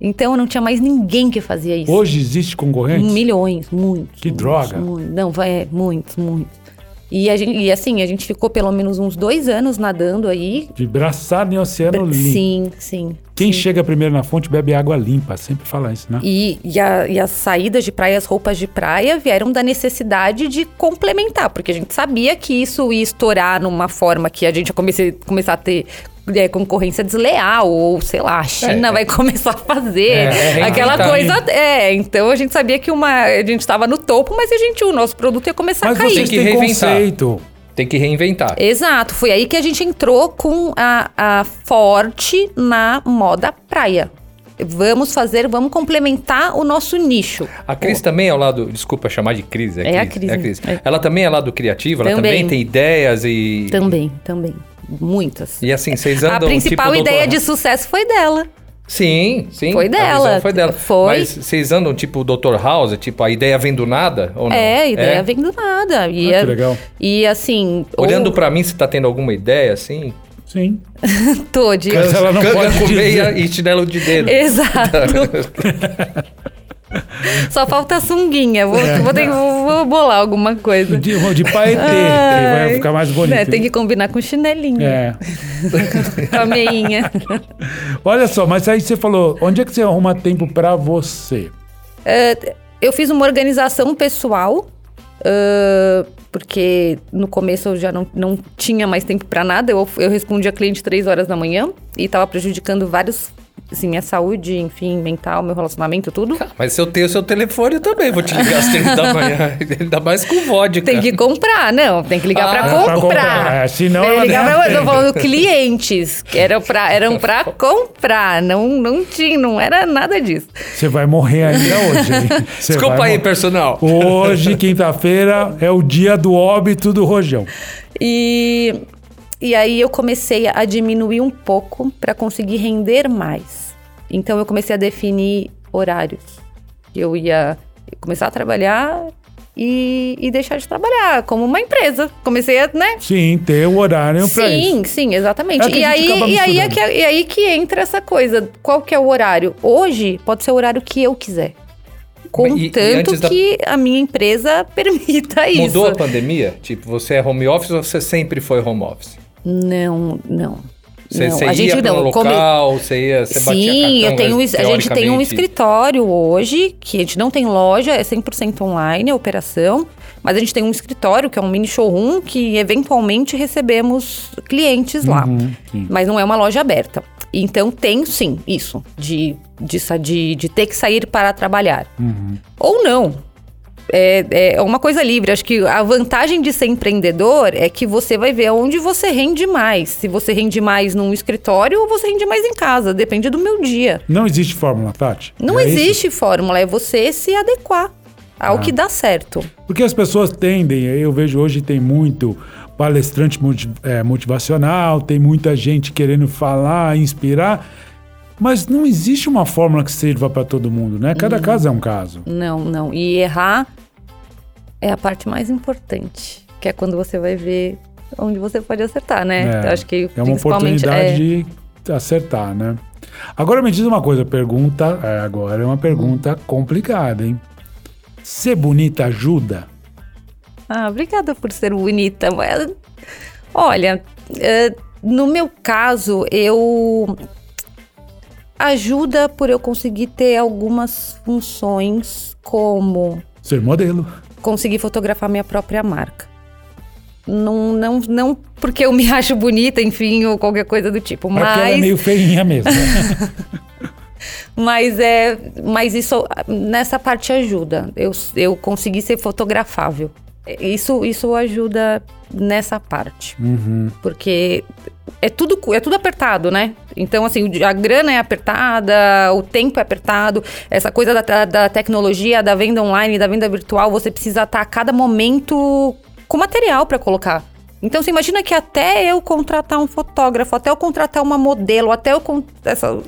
S4: Então não tinha mais ninguém que fazia isso.
S1: Hoje existe concorrente?
S4: Milhões, muitos.
S1: Que
S4: muitos,
S1: droga.
S4: muitos. Não, vai, é, muitos, muitos. E, a gente, e assim, a gente ficou pelo menos uns dois anos nadando aí.
S1: De braçada em oceano limpo.
S4: Sim, sim.
S1: Quem
S4: sim.
S1: chega primeiro na fonte bebe água limpa, sempre fala isso, né?
S4: E, e, a- e as saídas de praia, as roupas de praia vieram da necessidade de complementar, porque a gente sabia que isso ia estourar numa forma que a gente ia comece- começar a ter é, concorrência desleal, ou sei lá, a China
S2: É, é.
S4: vai começar a fazer
S2: É, é
S4: aquela
S2: reinventar.
S4: coisa. É, então a gente sabia que uma, a gente estava no topo, mas a gente, o nosso produto ia começar
S1: Mas
S4: a cair.
S1: vocês
S2: que
S1: têm
S2: reinventar.
S1: conceito.
S2: Tem que reinventar.
S4: Exato, foi aí que a gente entrou com a, a forte na moda praia. Vamos fazer, vamos complementar o nosso nicho.
S2: A Cris também é ao lado. Desculpa chamar de Cris. É,
S4: É a
S2: Cris,
S4: Cris,
S2: É
S4: é.
S2: Ela também é lado criativo, ela
S4: Também.
S2: também tem ideias e.
S4: Também, também. Muitas.
S2: E assim, vocês andam.
S4: A principal
S2: tipo,
S4: ideia
S2: doutor-
S4: de sucesso foi dela.
S2: Sim, sim.
S4: Foi dela.
S2: Foi dela.
S4: Foi.
S2: Mas vocês andam tipo o Dr. House, tipo, a ideia vem do nada? Ou não?
S4: É, a ideia vem do nada. E,
S1: Ah,
S4: é-
S1: que legal.
S4: e assim.
S2: Olhando
S4: ou-
S2: pra mim, você tá tendo alguma ideia assim?
S1: Sim.
S4: Tô de.
S1: Mas ela não
S2: Canga
S1: pode
S2: com meia e chinelo de dedo.
S4: Exato. Só falta a sunguinha. Vou,
S1: É.
S4: vou, ter, vou, vou bolar alguma coisa.
S1: De, de paetê, que vai
S4: Ai.
S1: ficar mais bonito.
S4: É, tem que combinar com chinelinho.
S1: É.
S4: Com a meinha.
S1: Olha só, mas aí você falou, onde é que você arruma tempo pra você?
S4: É, eu fiz uma organização pessoal, ah, porque no começo eu já não, não tinha mais tempo pra nada. Eu, eu respondia cliente três horas da manhã e tava prejudicando vários, assim, minha saúde, enfim, mental, meu relacionamento, tudo.
S2: Mas se eu tenho seu telefone, eu também vou te ligar às três da manhã. Ainda mais com vodka.
S4: Tem que comprar, não, tem que ligar
S2: Ah,
S4: pra
S1: pra
S4: comprar.
S1: comprar, é, senão
S4: Tem que ligar pra, eu tô falando clientes, que eram pra, eram pra comprar, não, não tinha, não era nada disso.
S1: Você vai morrer ainda hoje.
S2: Desculpa aí, personal.
S1: Hoje, quinta-feira, é o dia do óbito do Rojão.
S4: E, e aí eu comecei a diminuir um pouco para conseguir render mais. Então eu comecei a definir horários. Eu ia começar a trabalhar e, e deixar de trabalhar como uma empresa. Comecei a, né?
S1: Sim, ter o horário pra isso.
S4: Sim, sim, exatamente.
S1: É
S4: e, aí, e, aí é que, e aí que entra essa coisa. Qual que é o horário? Hoje pode ser o horário que eu quiser.
S2: E- e
S4: Contanto
S2: da-
S4: que a minha empresa permita isso.
S2: Mudou a pandemia? Tipo, você é home office ou você sempre foi home office?
S4: Não, não.
S2: Você,
S4: não.
S2: você
S4: a
S2: ia
S4: gente
S2: um
S4: não.
S2: local, você ia, você
S4: Sim,
S2: cartão,
S4: eu tenho,
S2: mas,
S4: a gente tem um escritório hoje, que a gente não tem loja, é 100% online a operação, mas a gente tem um escritório, que é um mini showroom, que eventualmente recebemos clientes lá.
S1: Uhum, sim.
S4: Mas não é uma loja aberta. Então tem sim isso, de, de, de, de ter que sair para trabalhar.
S1: Uhum.
S4: Ou não. É, é uma coisa livre. Acho que a vantagem de ser empreendedor é que você vai ver onde você rende mais. Se você rende mais num escritório ou você rende mais em casa. Depende do meu dia.
S1: Não existe fórmula, Tati?
S4: Não
S1: É isso?
S4: existe fórmula, é você se adequar ao que dá certo.
S1: Porque as pessoas tendem, eu vejo hoje tem muito palestrante é, motivacional, tem muita gente querendo falar, inspirar, mas não existe uma fórmula que sirva para todo mundo, né? Cada
S4: Uhum.
S1: caso é um caso.
S4: Não, não. E errar é a parte mais importante, que é quando você vai ver onde você pode acertar, né? Eu acho que
S1: é uma oportunidade
S4: é,
S1: de acertar, né? Agora me diz uma coisa, pergunta, é, agora é uma pergunta complicada, hein? Ser bonita ajuda?
S4: Ah, obrigada por ser bonita. mas- Olha, é, no meu caso, eu. Ajuda por eu conseguir ter algumas funções, como
S1: Ser modelo.
S4: conseguir fotografar minha própria marca. Não, não, não porque eu me acho bonita, enfim, ou qualquer coisa do tipo.
S1: Porque ela é
S4: Mas,
S1: meio feinha mesmo. né?
S4: mas é. Mas isso nessa parte ajuda. Eu, eu consegui ser fotografável. Isso, isso ajuda nessa parte. Porque é tudo, é tudo apertado, né? Então, assim, a grana é apertada, o tempo é apertado, essa coisa da, da- tecnologia, da venda online, da venda virtual, você precisa estar a cada momento com material para colocar. Então, você imagina que até eu contratar um fotógrafo, até eu contratar uma modelo, até eu. Essa,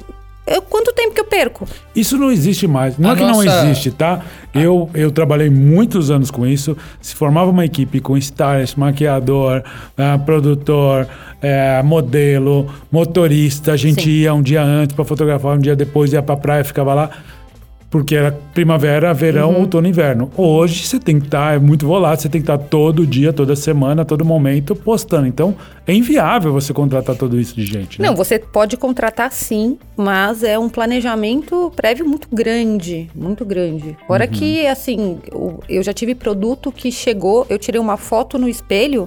S4: eu quanto tempo que eu perco?
S1: Isso não existe mais. Não
S2: A
S1: é que não
S2: nossa-
S1: existe, tá? Eu, eu trabalhei muitos anos com isso. Se formava uma equipe com stylist, maquiador, ah, produtor, eh, modelo, motorista. A gente
S4: Sim.
S1: ia um dia antes para fotografar, um dia depois ia pra praia, ficava lá. Porque era primavera, verão,
S4: Uhum.
S1: outono e inverno. Hoje você tem que estar, é muito volátil, você tem que estar todo dia, toda semana, todo momento postando. Então é inviável você contratar tudo isso de gente. né?
S4: Não, você pode contratar sim, mas é um planejamento prévio muito grande, muito grande. Fora que, assim, eu, eu já tive produto que chegou, eu tirei uma foto no espelho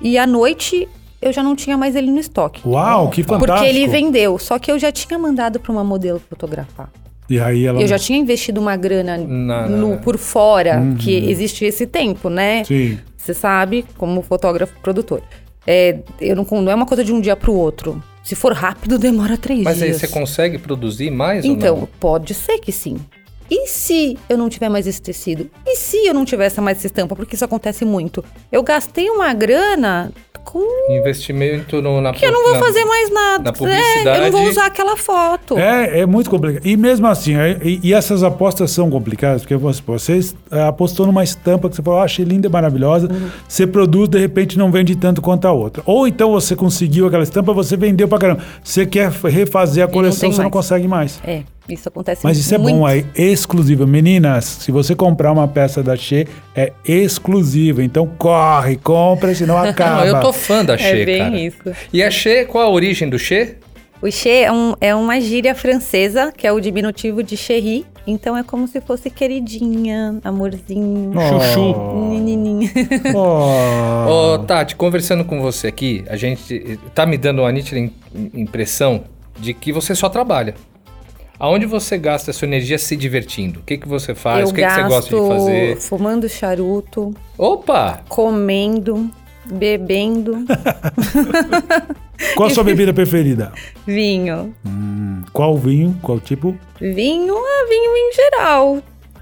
S4: e à noite eu já não tinha mais ele no estoque.
S1: Uau, que fantástico.
S4: Porque ele vendeu, só que eu já tinha mandado para uma modelo fotografar.
S1: E aí ela.
S4: Eu já tinha investido uma grana
S2: Na-
S4: no, por fora, que existe esse tempo, né?
S1: Sim.
S4: Você sabe, como fotógrafo produtor. É, eu não, não é uma coisa de um dia para o outro. Se for rápido, demora três
S2: Mas aí
S4: dias.
S2: você consegue produzir mais
S4: Então,
S2: ou não?
S4: pode ser que sim. E se eu não tiver mais esse tecido? E se eu não tivesse mais essa estampa? Porque isso acontece muito. Eu gastei uma grana com
S2: Investimento no, na
S4: que eu não vou
S2: na-
S4: fazer mais nada.
S2: na
S4: É, eu não
S2: publicidade.
S4: vou usar aquela foto.
S1: É, é muito complicado. E mesmo assim, é- e, e essas apostas são complicadas, porque você, você é, apostou numa estampa que você falou, ah, achei linda e maravilhosa,
S4: Uhum.
S1: você produz, de repente não vende tanto quanto a outra. Ou então você conseguiu aquela estampa, você vendeu pra caramba. Você quer refazer a coleção,
S4: tem
S1: você não
S4: mais.
S1: consegue mais.
S4: É, isso acontece
S1: Mas isso é
S4: muito.
S1: bom, é exclusivo. Meninas, se você comprar uma peça da She, é exclusiva. Então corre, compra, senão acaba.
S2: Não, eu tô fã da Xê,
S4: É bem
S2: cara.
S4: isso.
S2: E a Xê, qual a origem do Xê?
S4: O Che é, um- é uma gíria francesa, que é o diminutivo de chéri. Então é como se fosse queridinha, amorzinho,
S1: Oh.
S4: ninininha.
S1: Oh.
S2: Ô, Tati, conversando com você aqui, a gente tá me dando uma nítida im- impressão de que você só trabalha. Aonde você gasta a sua energia se divertindo? O que, que você faz?
S4: eu
S2: o que, que você gosta de fazer?
S4: fumando charuto,
S2: Opa!
S4: comendo, bebendo
S1: Qual a sua bebida preferida?
S4: vinho.
S1: Qual vinho? Qual tipo?
S4: Vinho é vinho em geral.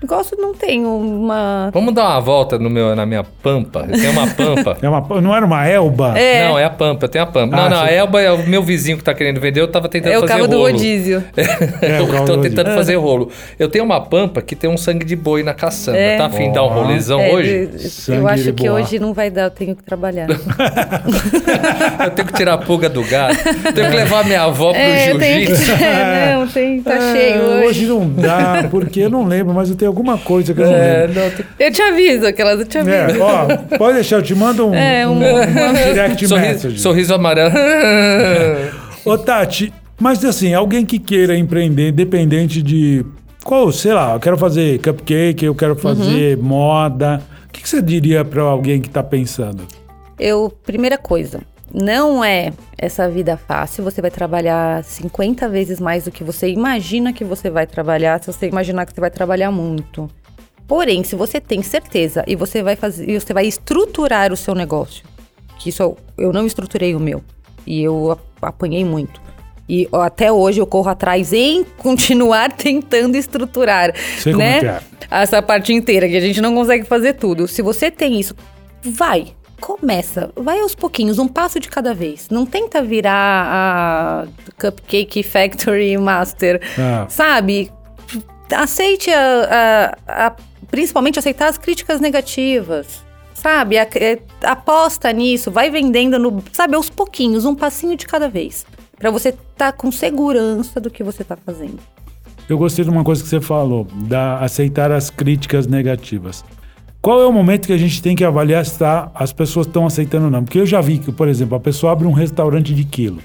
S4: Gosto, não tenho uma.
S2: Vamos dar uma volta no meu, na minha pampa. Tenho uma pampa.
S1: É uma, não era uma elba?
S4: É.
S2: Não, é a pampa, eu tenho a pampa.
S1: Ah,
S2: não, não, a
S1: você-
S2: Elba é o meu vizinho que tá querendo vender, eu tava tentando
S4: É o
S2: fazer
S4: carro do
S2: rolo.
S4: rodízio.
S1: É, o
S2: tô,
S1: carro
S2: tô
S1: do
S2: tentando
S1: rodízio.
S2: fazer rolo. Eu tenho uma pampa que tem um sangue de boi na caçamba.
S4: É.
S2: Tá afim de dar um rolezão
S4: É,
S2: hoje?
S4: de- eu acho que
S1: boa.
S4: hoje não vai dar, eu tenho que trabalhar.
S2: Eu tenho que tirar a pulga do gato. Tenho que levar minha avó pro
S4: é, tenho
S2: jiu-jitsu.
S4: É, não, tem, tá
S1: É,
S4: cheio hoje.
S1: Hoje não dá, porque eu não lembro, mas eu tenho alguma coisa que eu não
S2: É,
S1: lembro.
S2: não,
S4: Eu te aviso, aquelas eu te aviso.
S1: É, ó, pode deixar, eu te mando um,
S4: É, um-
S1: um direct
S2: sorriso,
S1: message.
S2: sorriso amarelo.
S1: Ô, Tati, mas assim, alguém que queira empreender, independente de. Qual, sei lá, eu quero fazer cupcake, eu quero fazer moda. O que, que você diria pra alguém que tá pensando?
S4: Eu, primeira coisa, não é essa vida fácil. Você vai trabalhar 50 vezes mais do que você imagina que você vai trabalhar, se você imaginar que você vai trabalhar muito. Porém, se você tem certeza e você vai fazer, você vai estruturar o seu negócio, que isso eu, não estruturei o meu e eu apanhei muito. E até hoje eu corro atrás em continuar tentando estruturar,
S1: Sei
S4: né?
S1: que é.
S4: Essa parte inteira que a gente não consegue fazer tudo. Se você tem isso, vai, começa, vai aos pouquinhos, um passo de cada vez. Não tenta virar a Cupcake Factory Master,
S1: Ah.
S4: sabe? Aceite a, a- a- principalmente aceitar as críticas negativas. Sabe, A- é, aposta nisso, vai vendendo no, sabe, aos pouquinhos, um passinho de cada vez, Pra você estar com segurança do que você tá fazendo.
S1: Eu gostei de uma coisa que você falou, da aceitar as críticas negativas. Qual é o momento que a gente tem que avaliar se tá- as pessoas estão aceitando ou não? Porque eu já vi que, por exemplo, a pessoa abre um restaurante de quilo.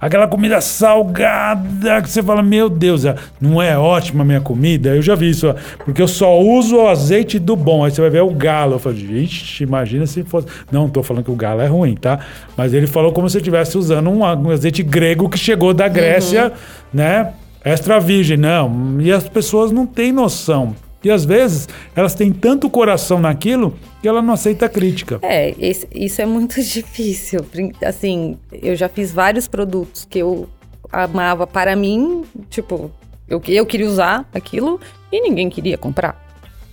S1: Aquela comida salgada que você fala, meu Deus, é- não é ótima a minha comida? Eu já vi isso, porque eu só uso o azeite do bom. Aí você vai ver o galo. Eu falo, gente, imagina se fosse. Não tô falando que o galo é ruim, tá? Mas ele falou como se estivesse usando um, um azeite grego que chegou da Grécia, né? Extra virgem. Não. E as pessoas não têm noção. E às vezes elas têm tanto coração naquilo que ela não aceita crítica.
S4: É, isso é muito difícil. Assim, eu já fiz vários produtos que eu amava para mim, tipo, eu, eu queria usar aquilo e ninguém queria comprar.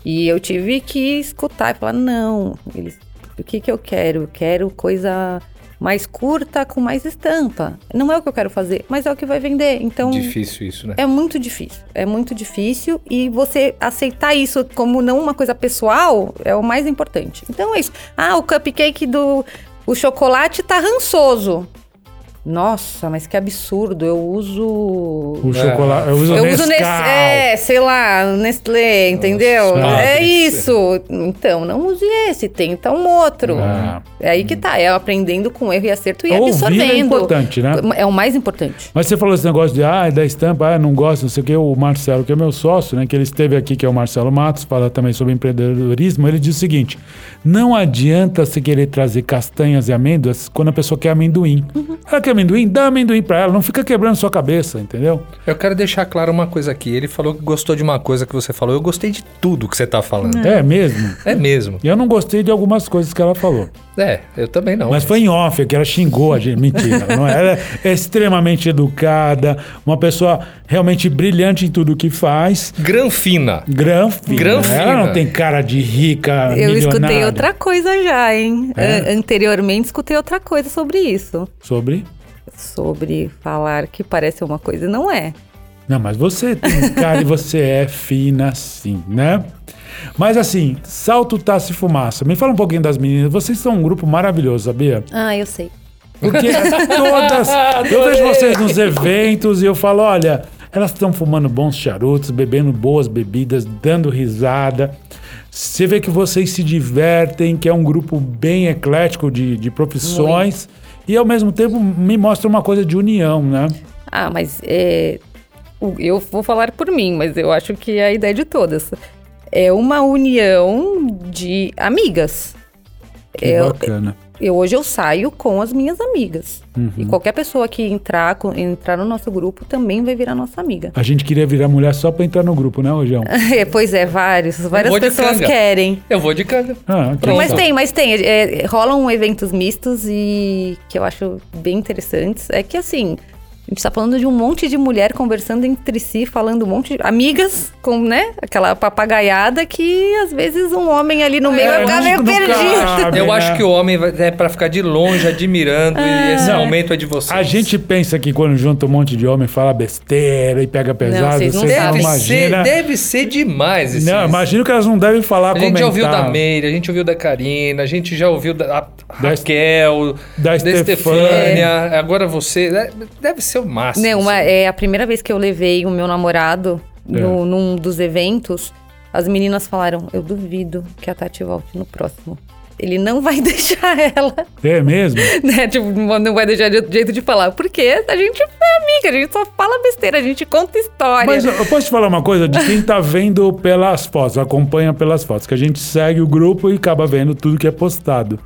S4: E eu tive que escutar e falar, não, eles, o que que eu quero? Eu quero coisa mais curta com mais estampa. Não é o que eu quero fazer, mas é o que vai vender. Então,
S2: Difícil isso, né?
S4: é muito difícil. É muito difícil e você aceitar isso como não uma coisa pessoal é o mais importante. Então é isso. Ah, o cupcake do o chocolate tá rançoso. Nossa, mas que absurdo. Eu uso
S1: O chocolate. Eu uso
S4: eu uso
S1: Nescau.
S4: Nestlé, é, sei lá, Nestlé, entendeu?
S1: Nossa,
S4: é isso. Então, não use esse, tenta um outro.
S1: Ah.
S4: É aí que tá, é aprendendo com erro e acerto e
S1: Ouvir é
S4: absorvendo.
S1: importante, né?
S4: É o mais importante.
S1: Mas você falou esse negócio de, ah, da estampa, ah, não gosto, não sei o que. O Marcelo, que é meu sócio, né, que ele esteve aqui, que é o Marcelo Matos, fala também sobre empreendedorismo. Ele diz o seguinte: não adianta você querer trazer castanhas e amêndoas quando a pessoa quer amendoim. Ela quer amendoim? Dá amendoim pra ela, não fica quebrando sua cabeça, entendeu?
S2: Eu quero deixar claro uma coisa aqui. Ele falou que gostou de uma coisa que você falou. Eu gostei de tudo que você tá falando.
S1: É mesmo.
S2: É mesmo.
S1: E eu não gostei de algumas coisas que ela falou.
S2: É, eu também não.
S1: Mas foi em off, que ela xingou a gente. Mentira. Não é? Ela é extremamente educada, uma pessoa realmente brilhante em tudo que faz.
S2: Granfina.
S1: Granfina.
S2: Granfina.
S1: Ela não tem cara de rica,
S4: Eu escutei
S1: milionária.
S4: outra coisa já, hein?
S1: É?
S4: An- Anteriormente escutei outra coisa sobre isso.
S1: Sobre...
S4: Sobre falar que parece uma coisa e não é.
S1: Não, mas você tem cara e você é fina sim, né? Mas assim, salto, taça e fumaça. Me fala um pouquinho das meninas. Vocês são um grupo maravilhoso, sabia?
S4: Ah, eu sei.
S1: Porque todas. Eu vejo vocês nos eventos e eu falo: olha, elas estão fumando bons charutos, bebendo boas bebidas, dando risada. Você vê que vocês se divertem, que é um grupo bem eclético de, de profissões. E ao mesmo tempo me mostra uma coisa de união, né?
S4: Ah, mas é, eu vou falar por mim, mas eu acho que é a ideia de todas. É uma união de amigas.
S1: Que
S4: Eu-
S1: bacana.
S4: Eu, hoje eu saio com as minhas amigas.
S1: Uhum.
S4: E qualquer pessoa que entrar, entrar no nosso grupo também vai virar nossa amiga.
S1: A gente queria virar mulher só pra entrar no grupo, né, Rojão?
S4: É, pois é, vários. Várias
S2: vou de
S4: pessoas querem.
S2: Eu vou de canga.
S1: Ah, que
S4: Mas tem, mas tem. É, rolam eventos mistos e que eu acho bem interessantes. É que assim, gente tá falando de um monte de mulher conversando entre si, falando um monte de amigas, com, né? Aquela papagaiada que às vezes um homem ali no meio vai ficar
S1: não-
S4: meio perdido.
S1: cabe,
S2: Eu
S1: né?
S2: acho que o homem vai- é pra ficar de longe, admirando, e esse
S1: Não.
S2: momento é de vocês.
S1: A gente pensa que quando junta um monte de homem fala besteira e pega pesado,
S4: vocês não
S1: você não
S4: sabem.
S2: Deve
S1: imagina.
S2: ser, deve ser demais esse
S1: Não, imagino que elas não devem falar
S2: A gente já ouviu da Meire, a gente ouviu da Karina, a gente já ouviu da
S1: Da
S2: Raquel,
S1: da
S2: da,
S1: Estefânia.
S2: Estefânia, agora você. né? Deve ser o máximo.
S4: Não,
S2: assim.
S4: é a primeira vez que eu levei o meu namorado
S1: É.
S4: no- num dos eventos. As meninas falaram: Eu duvido que a Tati volte no próximo. Ele não vai deixar ela,
S1: É mesmo?
S4: né? Tipo, não vai deixar de jeito de falar. Porque a gente é amiga, a gente só fala besteira, a gente conta história.
S1: Mas eu posso te falar uma coisa de quem tá vendo pelas fotos, acompanha pelas fotos, que a gente segue o grupo e acaba vendo tudo que é postado.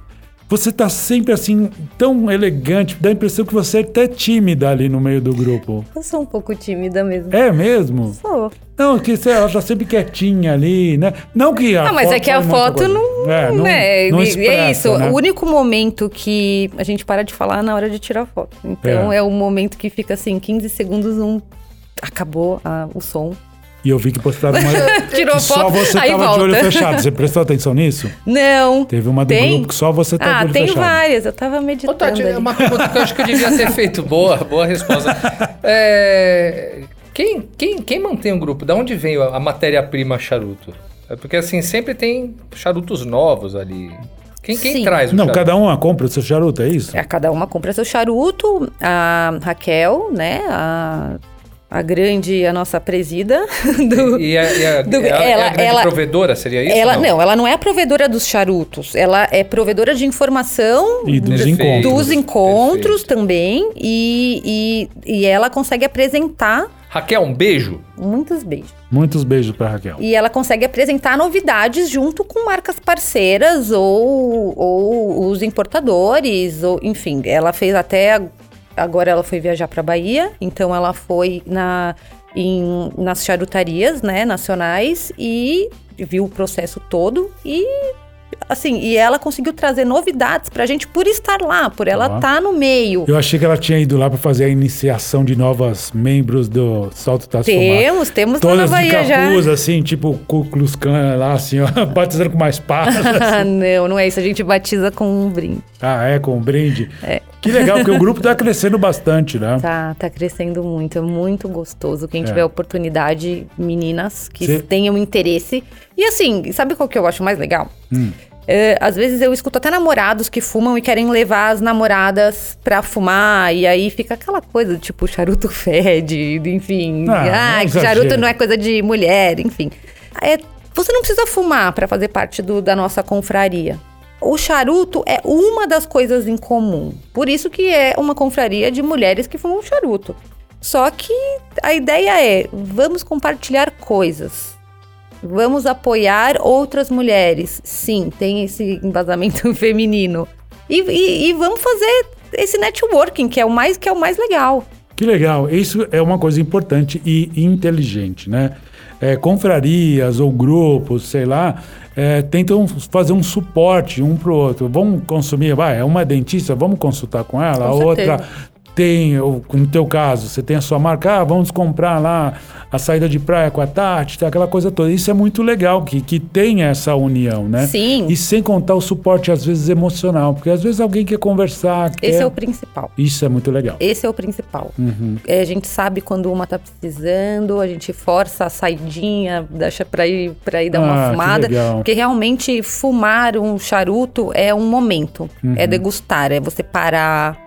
S1: Você tá sempre assim, tão elegante, dá a impressão que você é até tímida ali no meio do grupo.
S4: Eu sou um pouco tímida mesmo.
S1: É mesmo?
S4: Sou.
S1: Não, que você, ela tá sempre quietinha ali, né? Não que a
S4: Ah, mas é
S1: foto
S4: que a
S1: muita
S4: foto não.
S1: É, não,
S4: né?
S1: não
S4: E-
S1: expressa,
S4: é isso.
S1: né?
S4: O único momento que a gente para de falar na hora de tirar foto. Então
S1: É.
S4: é, o momento que fica assim, 15 segundos, um. Acabou ah, o som.
S1: E eu vi que postaram uma.
S4: Tirou
S1: que só
S4: foto,
S1: você
S4: aí
S1: tava de
S4: volta.
S1: olho fechado. Você prestou atenção nisso?
S4: Não.
S1: Teve uma do
S4: Tem?
S1: grupo que só você tá
S4: Ah,
S1: de olho
S4: tem
S1: fechado.
S4: várias. Eu tava
S2: Ô,
S4: meditando.
S2: Tati, é
S4: ali.
S2: uma pergunta que eu acho que eu devia ter feito. Boa, boa resposta. É, quem, quem, quem mantém o grupo? Da onde vem a, matéria-prima charuto? É porque assim, sempre tem charutos novos ali. Quem, quem traz o
S1: Não,
S2: charuto?
S1: cada uma compra o seu charuto, é isso?
S4: É, cada uma compra seu charuto. A Raquel, né? A a grande, a nossa presida. Do,
S2: E, a, e a-
S4: do-
S2: ela, é
S4: ela-
S2: a grande
S4: ela-
S2: provedora, seria isso?
S4: ela
S2: ou
S4: não? ela não é a provedora dos charutos. Ela é provedora de informação
S1: E dos
S2: Perfeito.
S1: encontros.
S4: dos encontros
S2: Perfeito.
S4: também. E, e, e ela consegue apresentar
S2: Raquel, um beijo.
S4: muitos beijos.
S1: Muitos beijos pra Raquel.
S4: E ela consegue apresentar novidades junto com marcas parceiras ou, ou os importadores, ou enfim, ela fez até agora ela foi viajar para Bahia, então ela foi na em, nas charutarias, né, nacionais e viu o processo todo e assim, e ela conseguiu trazer novidades pra gente por estar lá, por ela estar no meio.
S1: Eu achei que ela tinha ido lá pra fazer a iniciação de novas membros do Salto Fumaças.
S4: Temos, temos na
S1: Todas de
S4: Bahia já.
S1: capuz, assim, tipo Ku Klux Klan lá, assim, ó, batizando com mais espadas.
S4: Ah, não, não é isso. A gente batiza com um brinde.
S1: ah, é, com um brinde. Que legal, porque o grupo tá crescendo bastante, né?
S4: Tá, tá crescendo muito, é muito gostoso. Quem
S1: É.
S4: tiver oportunidade, meninas que
S1: Cê-
S4: tenham interesse. E assim, sabe qual que eu acho mais legal?
S1: Hum.
S4: É, às vezes eu escuto até namorados que fumam e querem levar as namoradas pra fumar, e aí fica aquela coisa, tipo, charuto fede, enfim.
S1: Ah,
S4: Ah, charuto não é coisa de mulher, enfim. É, você não precisa fumar pra fazer parte do- da nossa confraria. O charuto é uma das coisas em comum. Por isso que é uma confraria de mulheres que fumam charuto. Só que a ideia é, vamos compartilhar coisas. Vamos apoiar outras mulheres. Sim, tem esse embasamento feminino. E, e- e vamos fazer esse networking, que é o mais, que é o mais legal.
S1: Que legal. Isso é uma coisa importante e inteligente, né? É, confrarias ou grupos, sei lá, é, tentam fazer um suporte um pro outro. Vamos consumir, vai, é uma dentista, vamos consultar com ela.
S4: Com
S1: a outra. Tem, ou, no teu caso, você tem a sua marca, ah, vamos comprar lá a saída de praia com a Tati, tá, aquela coisa toda. Isso é muito legal, que, que tem essa união, né?
S4: Sim.
S1: E sem contar o suporte, às vezes, emocional, porque às vezes alguém quer conversar,
S4: Esse
S1: quer...
S4: é o principal.
S1: Isso é muito legal.
S4: Esse é o principal.
S1: Uhum.
S4: É, a gente sabe quando uma tá precisando, a gente força a saidinha, deixa pra ir, pra ir dar
S1: Ah,
S4: uma fumada. Porque realmente fumar um charuto é um momento.
S1: Uhum.
S4: É degustar, é você parar,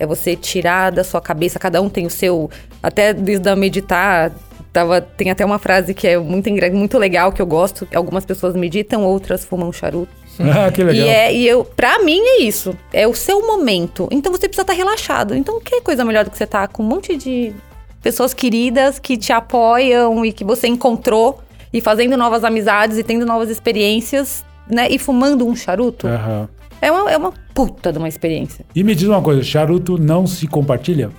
S4: é você tirar da sua cabeça. Cada um tem o seu. Até desde a meditar. Tava, tem até uma frase que é muito, muito legal, que eu gosto. Algumas pessoas meditam, outras fumam charuto.
S1: Ah, que legal.
S4: E, é, e eu, pra mim é isso. É o seu momento. Então você precisa estar relaxado. Então, que coisa melhor do que você estar com um monte de pessoas queridas que te apoiam e que você encontrou e fazendo novas amizades e tendo novas experiências, né? E fumando um charuto.
S1: Aham.
S4: É, uma, é uma puta de uma experiência.
S1: E me diz uma coisa, charuto não se compartilha?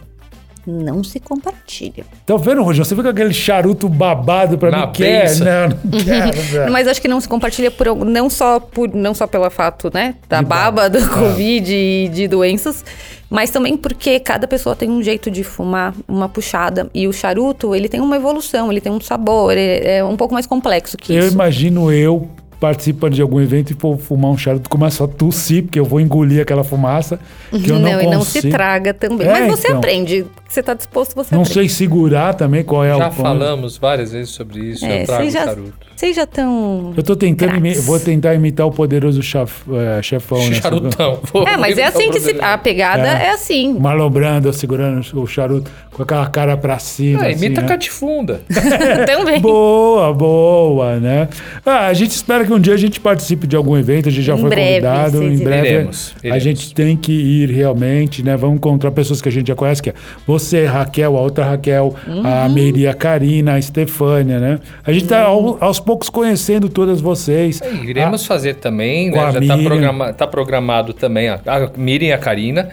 S4: Não se compartilha.
S1: Tá vendo, Rogério? Você fica com aquele charuto babado pra
S2: Na
S1: mim. Quer?
S2: benção.
S1: Não, não quero.
S4: Mas acho que não se compartilha por não só por não só pelo fato, né, da
S1: De
S4: baba, do
S1: É.
S4: Covid e de doenças, mas também porque cada pessoa tem um jeito de fumar, uma puxada, e o charuto, ele tem uma evolução, ele tem um sabor, é, é um pouco mais complexo que
S1: Eu
S4: isso.
S1: imagino eu participando de algum evento e for fumar um charuto, começo a tossir, porque eu vou engolir aquela fumaça, que eu não,
S4: e
S1: consigo.
S4: não se traga também.
S1: É,
S4: mas você
S1: então.
S4: aprende. Você tá disposto, você
S1: Não
S4: aprende.
S1: sei segurar também qual é
S2: Já
S1: o...
S2: falamos várias vezes sobre isso.
S4: É,
S2: eu trago
S4: já,
S2: charuto.
S4: Vocês já estão.
S1: Eu tô tentando, imi- vou tentar imitar o poderoso chaf, é, chefão, né?
S2: Charutão.
S4: É, mas é assim que se. A pegada
S1: É.
S4: é, assim.
S1: Marlon Brando segurando o charuto com aquela cara pra cima.
S2: É,
S1: assim,
S2: imita
S1: né?
S2: catifunda.
S4: também.
S1: Boa, boa, né? Ah, a gente espera que um dia a gente participe de algum evento, a gente já
S4: Em
S1: foi
S4: breve,
S1: convidado. Em breve
S2: iremos,
S1: a
S2: iremos.
S1: gente tem que ir realmente, né? Vamos encontrar pessoas que a gente já conhece, que é você, Raquel, a outra Raquel, a
S4: Uhum.
S1: A Karina, a Estefânia, né? A gente tá ao- aos poucos conhecendo todas vocês.
S2: E Iremos fazer também, né?
S1: a
S2: Já está programa, tá programado também a, a Miriam e a Karina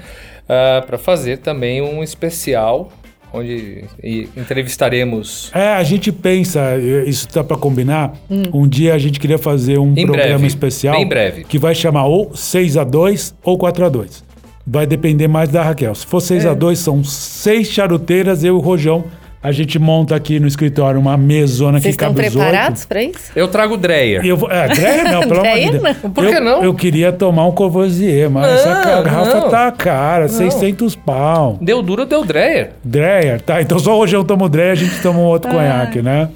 S2: para fazer também um especial onde entrevistaremos
S1: É, a gente pensa, isso tá para combinar. Um dia a gente queria fazer um
S2: Em
S1: programa
S2: breve,
S1: especial
S2: bem breve.
S1: que vai chamar ou 6 a 2 ou 4 a 2. Vai depender mais da Raquel. Se for 6
S2: É.
S1: a 2 são seis charuteiras, eu e o Rojão. A gente monta aqui no escritório uma mesona
S4: Vocês
S1: que
S4: estão
S1: cabe os
S4: preparados
S1: oito.
S4: pra isso?
S2: Eu trago o Dreyer.
S1: Eu vou, é, Dreyer não, pelo amor de
S4: Dreyer
S1: Deus.
S2: não. Por
S1: eu,
S2: que não?
S1: Eu queria tomar um Courvoisier, mas essa
S2: Não,
S1: garrafa
S2: não.
S1: tá cara, 600 pau.
S2: Deu duro, deu Dreyer.
S1: Dreyer, tá? Então só o Rojão toma o Dreyer, a gente toma um outro conhaque, né?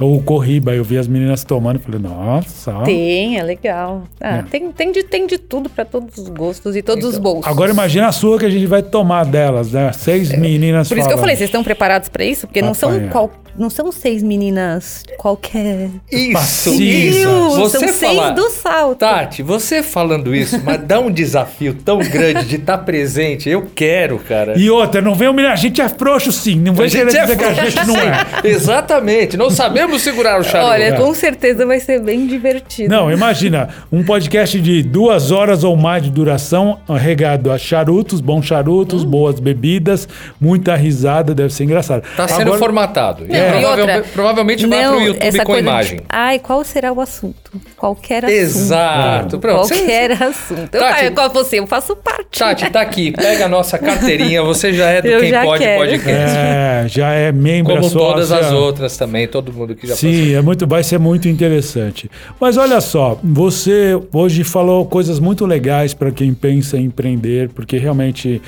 S1: O Corriba, eu vi as meninas tomando, falei, nossa.
S4: Tem, é legal. Ah,
S1: É.
S4: tem, tem, de, tem de tudo pra todos os gostos e todos os bolsos.
S1: Agora imagina a sua que a gente vai tomar delas, né? Seis meninas
S4: Por isso que eu falei, vocês estão preparados pra isso? Porque não são,
S1: Apanhar.
S4: Não são seis meninas qualquer.
S2: Isso!
S1: Precisa.
S2: Você
S4: são seis do salto.
S2: Tati, você falando isso, mas dá um desafio tão grande de estar presente. Eu quero, cara.
S1: E outra, não vem humilhar. A gente é frouxo sim. Não vem querer dizer que a gente não é.
S2: Exatamente. Não sabemos segurar o charuto.
S4: Olha,
S1: É.
S4: com certeza vai ser bem divertido.
S1: Não, imagina, um podcast de duas horas ou mais de duração, regado a charutos, bons charutos, boas bebidas, muita risada, deve ser engraçado.
S2: Tá sendo
S1: Agora-
S2: formatado. E
S4: Não, e outra,
S2: provavelmente vai
S4: não,
S2: pro YouTube
S4: essa
S2: com
S4: coisa de,
S2: imagem.
S4: Ai, qual será o assunto? Qualquer assunto.
S2: Exato. Pronto. Você-
S4: Qualquer assunto. Eu,
S2: Tati-
S4: ah, qual você? Eu faço parte.
S2: Tati, tá aqui. Pega a nossa carteirinha. Você já é do
S4: Eu
S2: Quem Pode
S4: quero.
S2: Podcast.
S1: É, já é membro
S2: Como
S1: sócia.
S2: todas as outras também. Todo mundo que já
S1: Sim, é muito, vai ser muito interessante. Mas olha só, você hoje falou coisas muito legais para quem pensa em empreender, porque realmente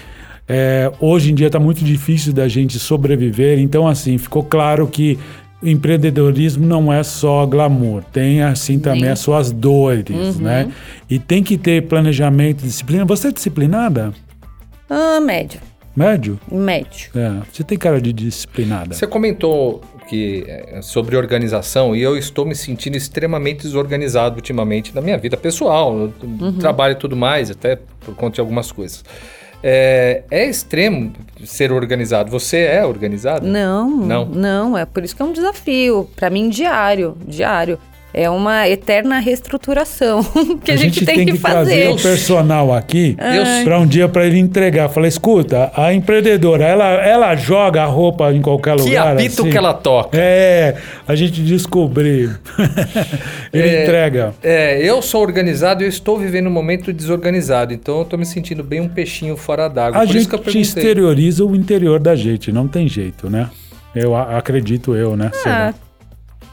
S1: é, hoje em dia está muito difícil da gente sobreviver. Então, assim, ficou claro que o empreendedorismo não é só glamour, tem assim também as suas dores, né? E tem que ter planejamento, disciplina. Você é disciplinada?
S4: Ah, médio.
S1: Médio?
S4: Médio.
S1: É, você tem cara de disciplinada.
S2: Você comentou que é, sobre organização e eu estou me sentindo extremamente desorganizado ultimamente na minha vida pessoal,
S4: Uhum.
S2: trabalho e tudo mais, até por conta de algumas coisas. É, é extremo ser organizado. Você é organizado?
S4: Não,
S2: Não?
S4: não. é por isso que é um desafio. Pra mim, diário. Diário. É uma eterna reestruturação que a, gente, tem, que,
S1: trazer
S4: fazer.
S1: o personal aqui para um dia para ele entregar. Falei, escuta, a empreendedora, ela, ela joga a roupa em qualquer
S2: Que
S1: lugar.
S2: apito
S1: assim?
S2: que ela toca.
S1: É, a gente descobriu. ele
S2: É,
S1: entrega.
S2: É, eu sou organizado e eu estou vivendo um momento desorganizado, então eu estou me sentindo bem um peixinho fora d'água.
S1: A
S2: Por isso que eu
S1: gente exterioriza o interior da gente, não tem jeito, né? Eu a- acredito eu, né?
S4: Ah,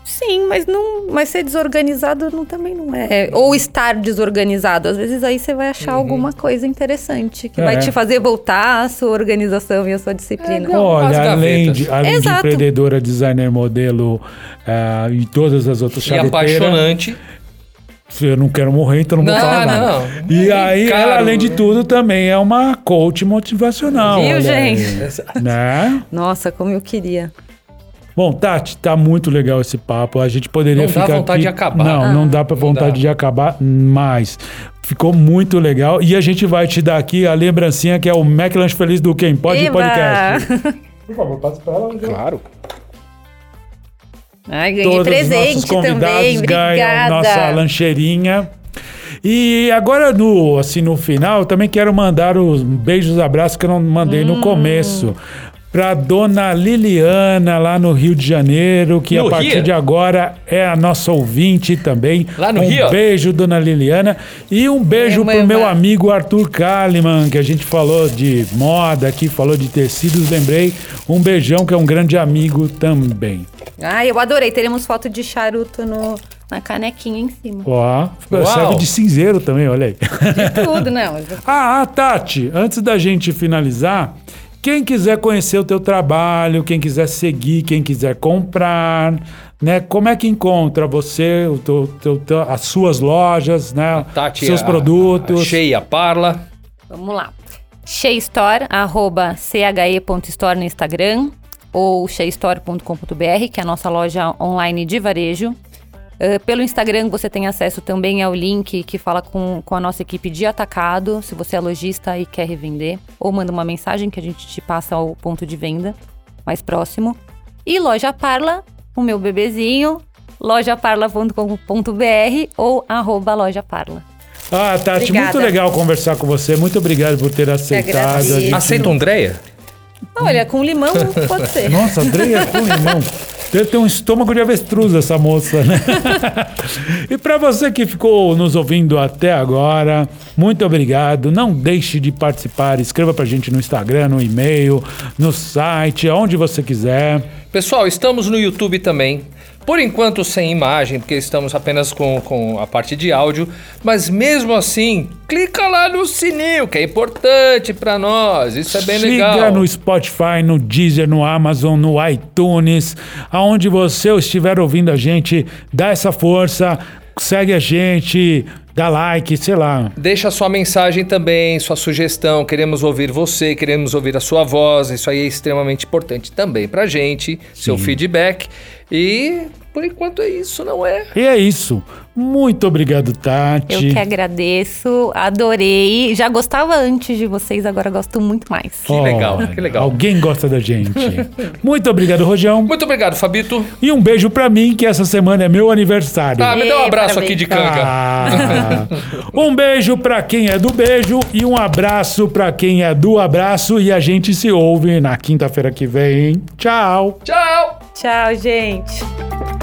S4: sim, mas não, mas ser desorganizado não, também não é. Ou estar desorganizado. Às vezes aí você vai achar alguma coisa interessante que
S1: É.
S4: vai te fazer voltar a sua organização e a sua disciplina.
S2: É, não, as
S1: Olha, além, de, além de empreendedora, designer, modelo ah, e todas as outras
S2: E apaixonante.
S1: Eu não quero morrer, então não vou
S2: Não,
S1: falar nada.
S2: não.
S1: E
S2: É
S1: aí,
S2: caro.
S1: ela, além de tudo, também é uma coach motivacional.
S4: Viu,
S1: olha aí,
S4: gente?
S1: Né?
S4: Nossa, como eu queria.
S1: Bom, Tati, tá muito legal esse papo. A gente poderia
S2: Não dá
S1: ficar
S2: vontade
S1: aqui...
S2: de acabar.
S1: Não, não dá pra
S2: Não
S1: vontade
S2: dá.
S1: de acabar mais. Ficou muito legal. E a gente vai te dar aqui a lembrancinha que é o McLanche Feliz do Quem Pode
S4: Eba!
S1: Podcast. Por favor, passe pra ela.
S2: Claro.
S4: Ai, ganhei
S1: Todos os
S4: presente
S1: nossos convidados
S4: também.
S1: ganham
S4: Obrigada.
S1: nossa lancheirinha. E agora, no, assim, no final, também quero mandar os beijos, abraços que eu não mandei
S4: Hum.
S1: no começo. Pra dona Liliana, lá no Rio de Janeiro, que
S2: No
S1: a partir
S2: Rio?
S1: de agora é a nossa ouvinte também.
S2: Lá no
S1: um
S2: Rio?
S1: beijo, dona Liliana. E um beijo
S4: Ema,
S1: pro meu amigo Arthur Kalimann, que a gente falou de moda aqui, falou de tecidos, lembrei. Um beijão, que é um grande amigo também.
S4: Ai, eu adorei. Teremos foto de charuto no, na canequinha em cima.
S1: Ó,
S2: Uau.
S1: serve de cinzeiro também, olha aí.
S4: De tudo, não.
S1: Ah, ah, Tati, antes da gente finalizar, quem quiser conhecer o teu trabalho, quem quiser seguir, quem quiser comprar, né? Como é que encontra você, o teu, teu- teu- as suas lojas, né?
S2: Tati,
S1: seus
S2: a-
S1: produtos.
S2: a Cheia, Parla.
S4: Vamos lá. Sheistore, arroba che.store no Instagram ou sheistore.com.br, que é a nossa loja online de varejo. Eh, pelo Instagram você tem acesso também ao link que fala com, com a nossa equipe de atacado, se você é lojista e quer revender. Ou manda uma mensagem que a gente te passa ao ponto de venda mais próximo. E Loja Parla, o meu bebezinho, lojaparla.com.br ou arroba loja Parla.
S1: Ah, Tati,
S4: Obrigada.
S1: muito legal conversar com você. Muito obrigado por ter aceitado. gente-
S2: Aceita Andréia?
S4: Olha, com limão pode ser.
S1: Nossa, Andréia com limão. Deve ter um estômago de avestruz essa moça, né? e para você que ficou nos ouvindo até agora, muito obrigado. Não deixe de participar. Escreva pra gente no Instagram, no e-mail, no site, aonde você quiser.
S2: Pessoal, estamos no YouTube também. Por enquanto sem imagem, porque estamos apenas com, com a parte de áudio. Mas mesmo assim, clica lá no sininho, que é importante para nós. Isso é bem
S1: Siga
S2: legal.
S1: no Spotify, no Deezer, no Amazon, no iTunes, aonde você estiver ouvindo a gente, dá essa força, segue a gente, dá like, sei lá.
S2: Deixa sua mensagem também, sua sugestão. Queremos ouvir você, queremos ouvir a sua voz. Isso aí é extremamente importante também pra gente, seu feedback. E por enquanto é isso, não é?
S1: E é isso. Muito obrigado, Tati.
S4: Eu que agradeço, adorei. Já gostava antes de vocês, agora gosto muito mais.
S2: Que legal,
S1: Olha,
S2: que legal.
S1: Alguém gosta da gente. Muito obrigado, Rojão.
S2: Muito obrigado, Fabito.
S1: E um beijo pra mim, que essa semana é meu aniversário.
S2: Ah, me dá um abraço
S4: parabéns.
S2: aqui de canga.
S1: Ah. um beijo pra quem é do beijo e um abraço pra quem é do abraço. E a gente se ouve na quinta-feira que vem. Tchau.
S2: Tchau!
S4: Tchau, gente.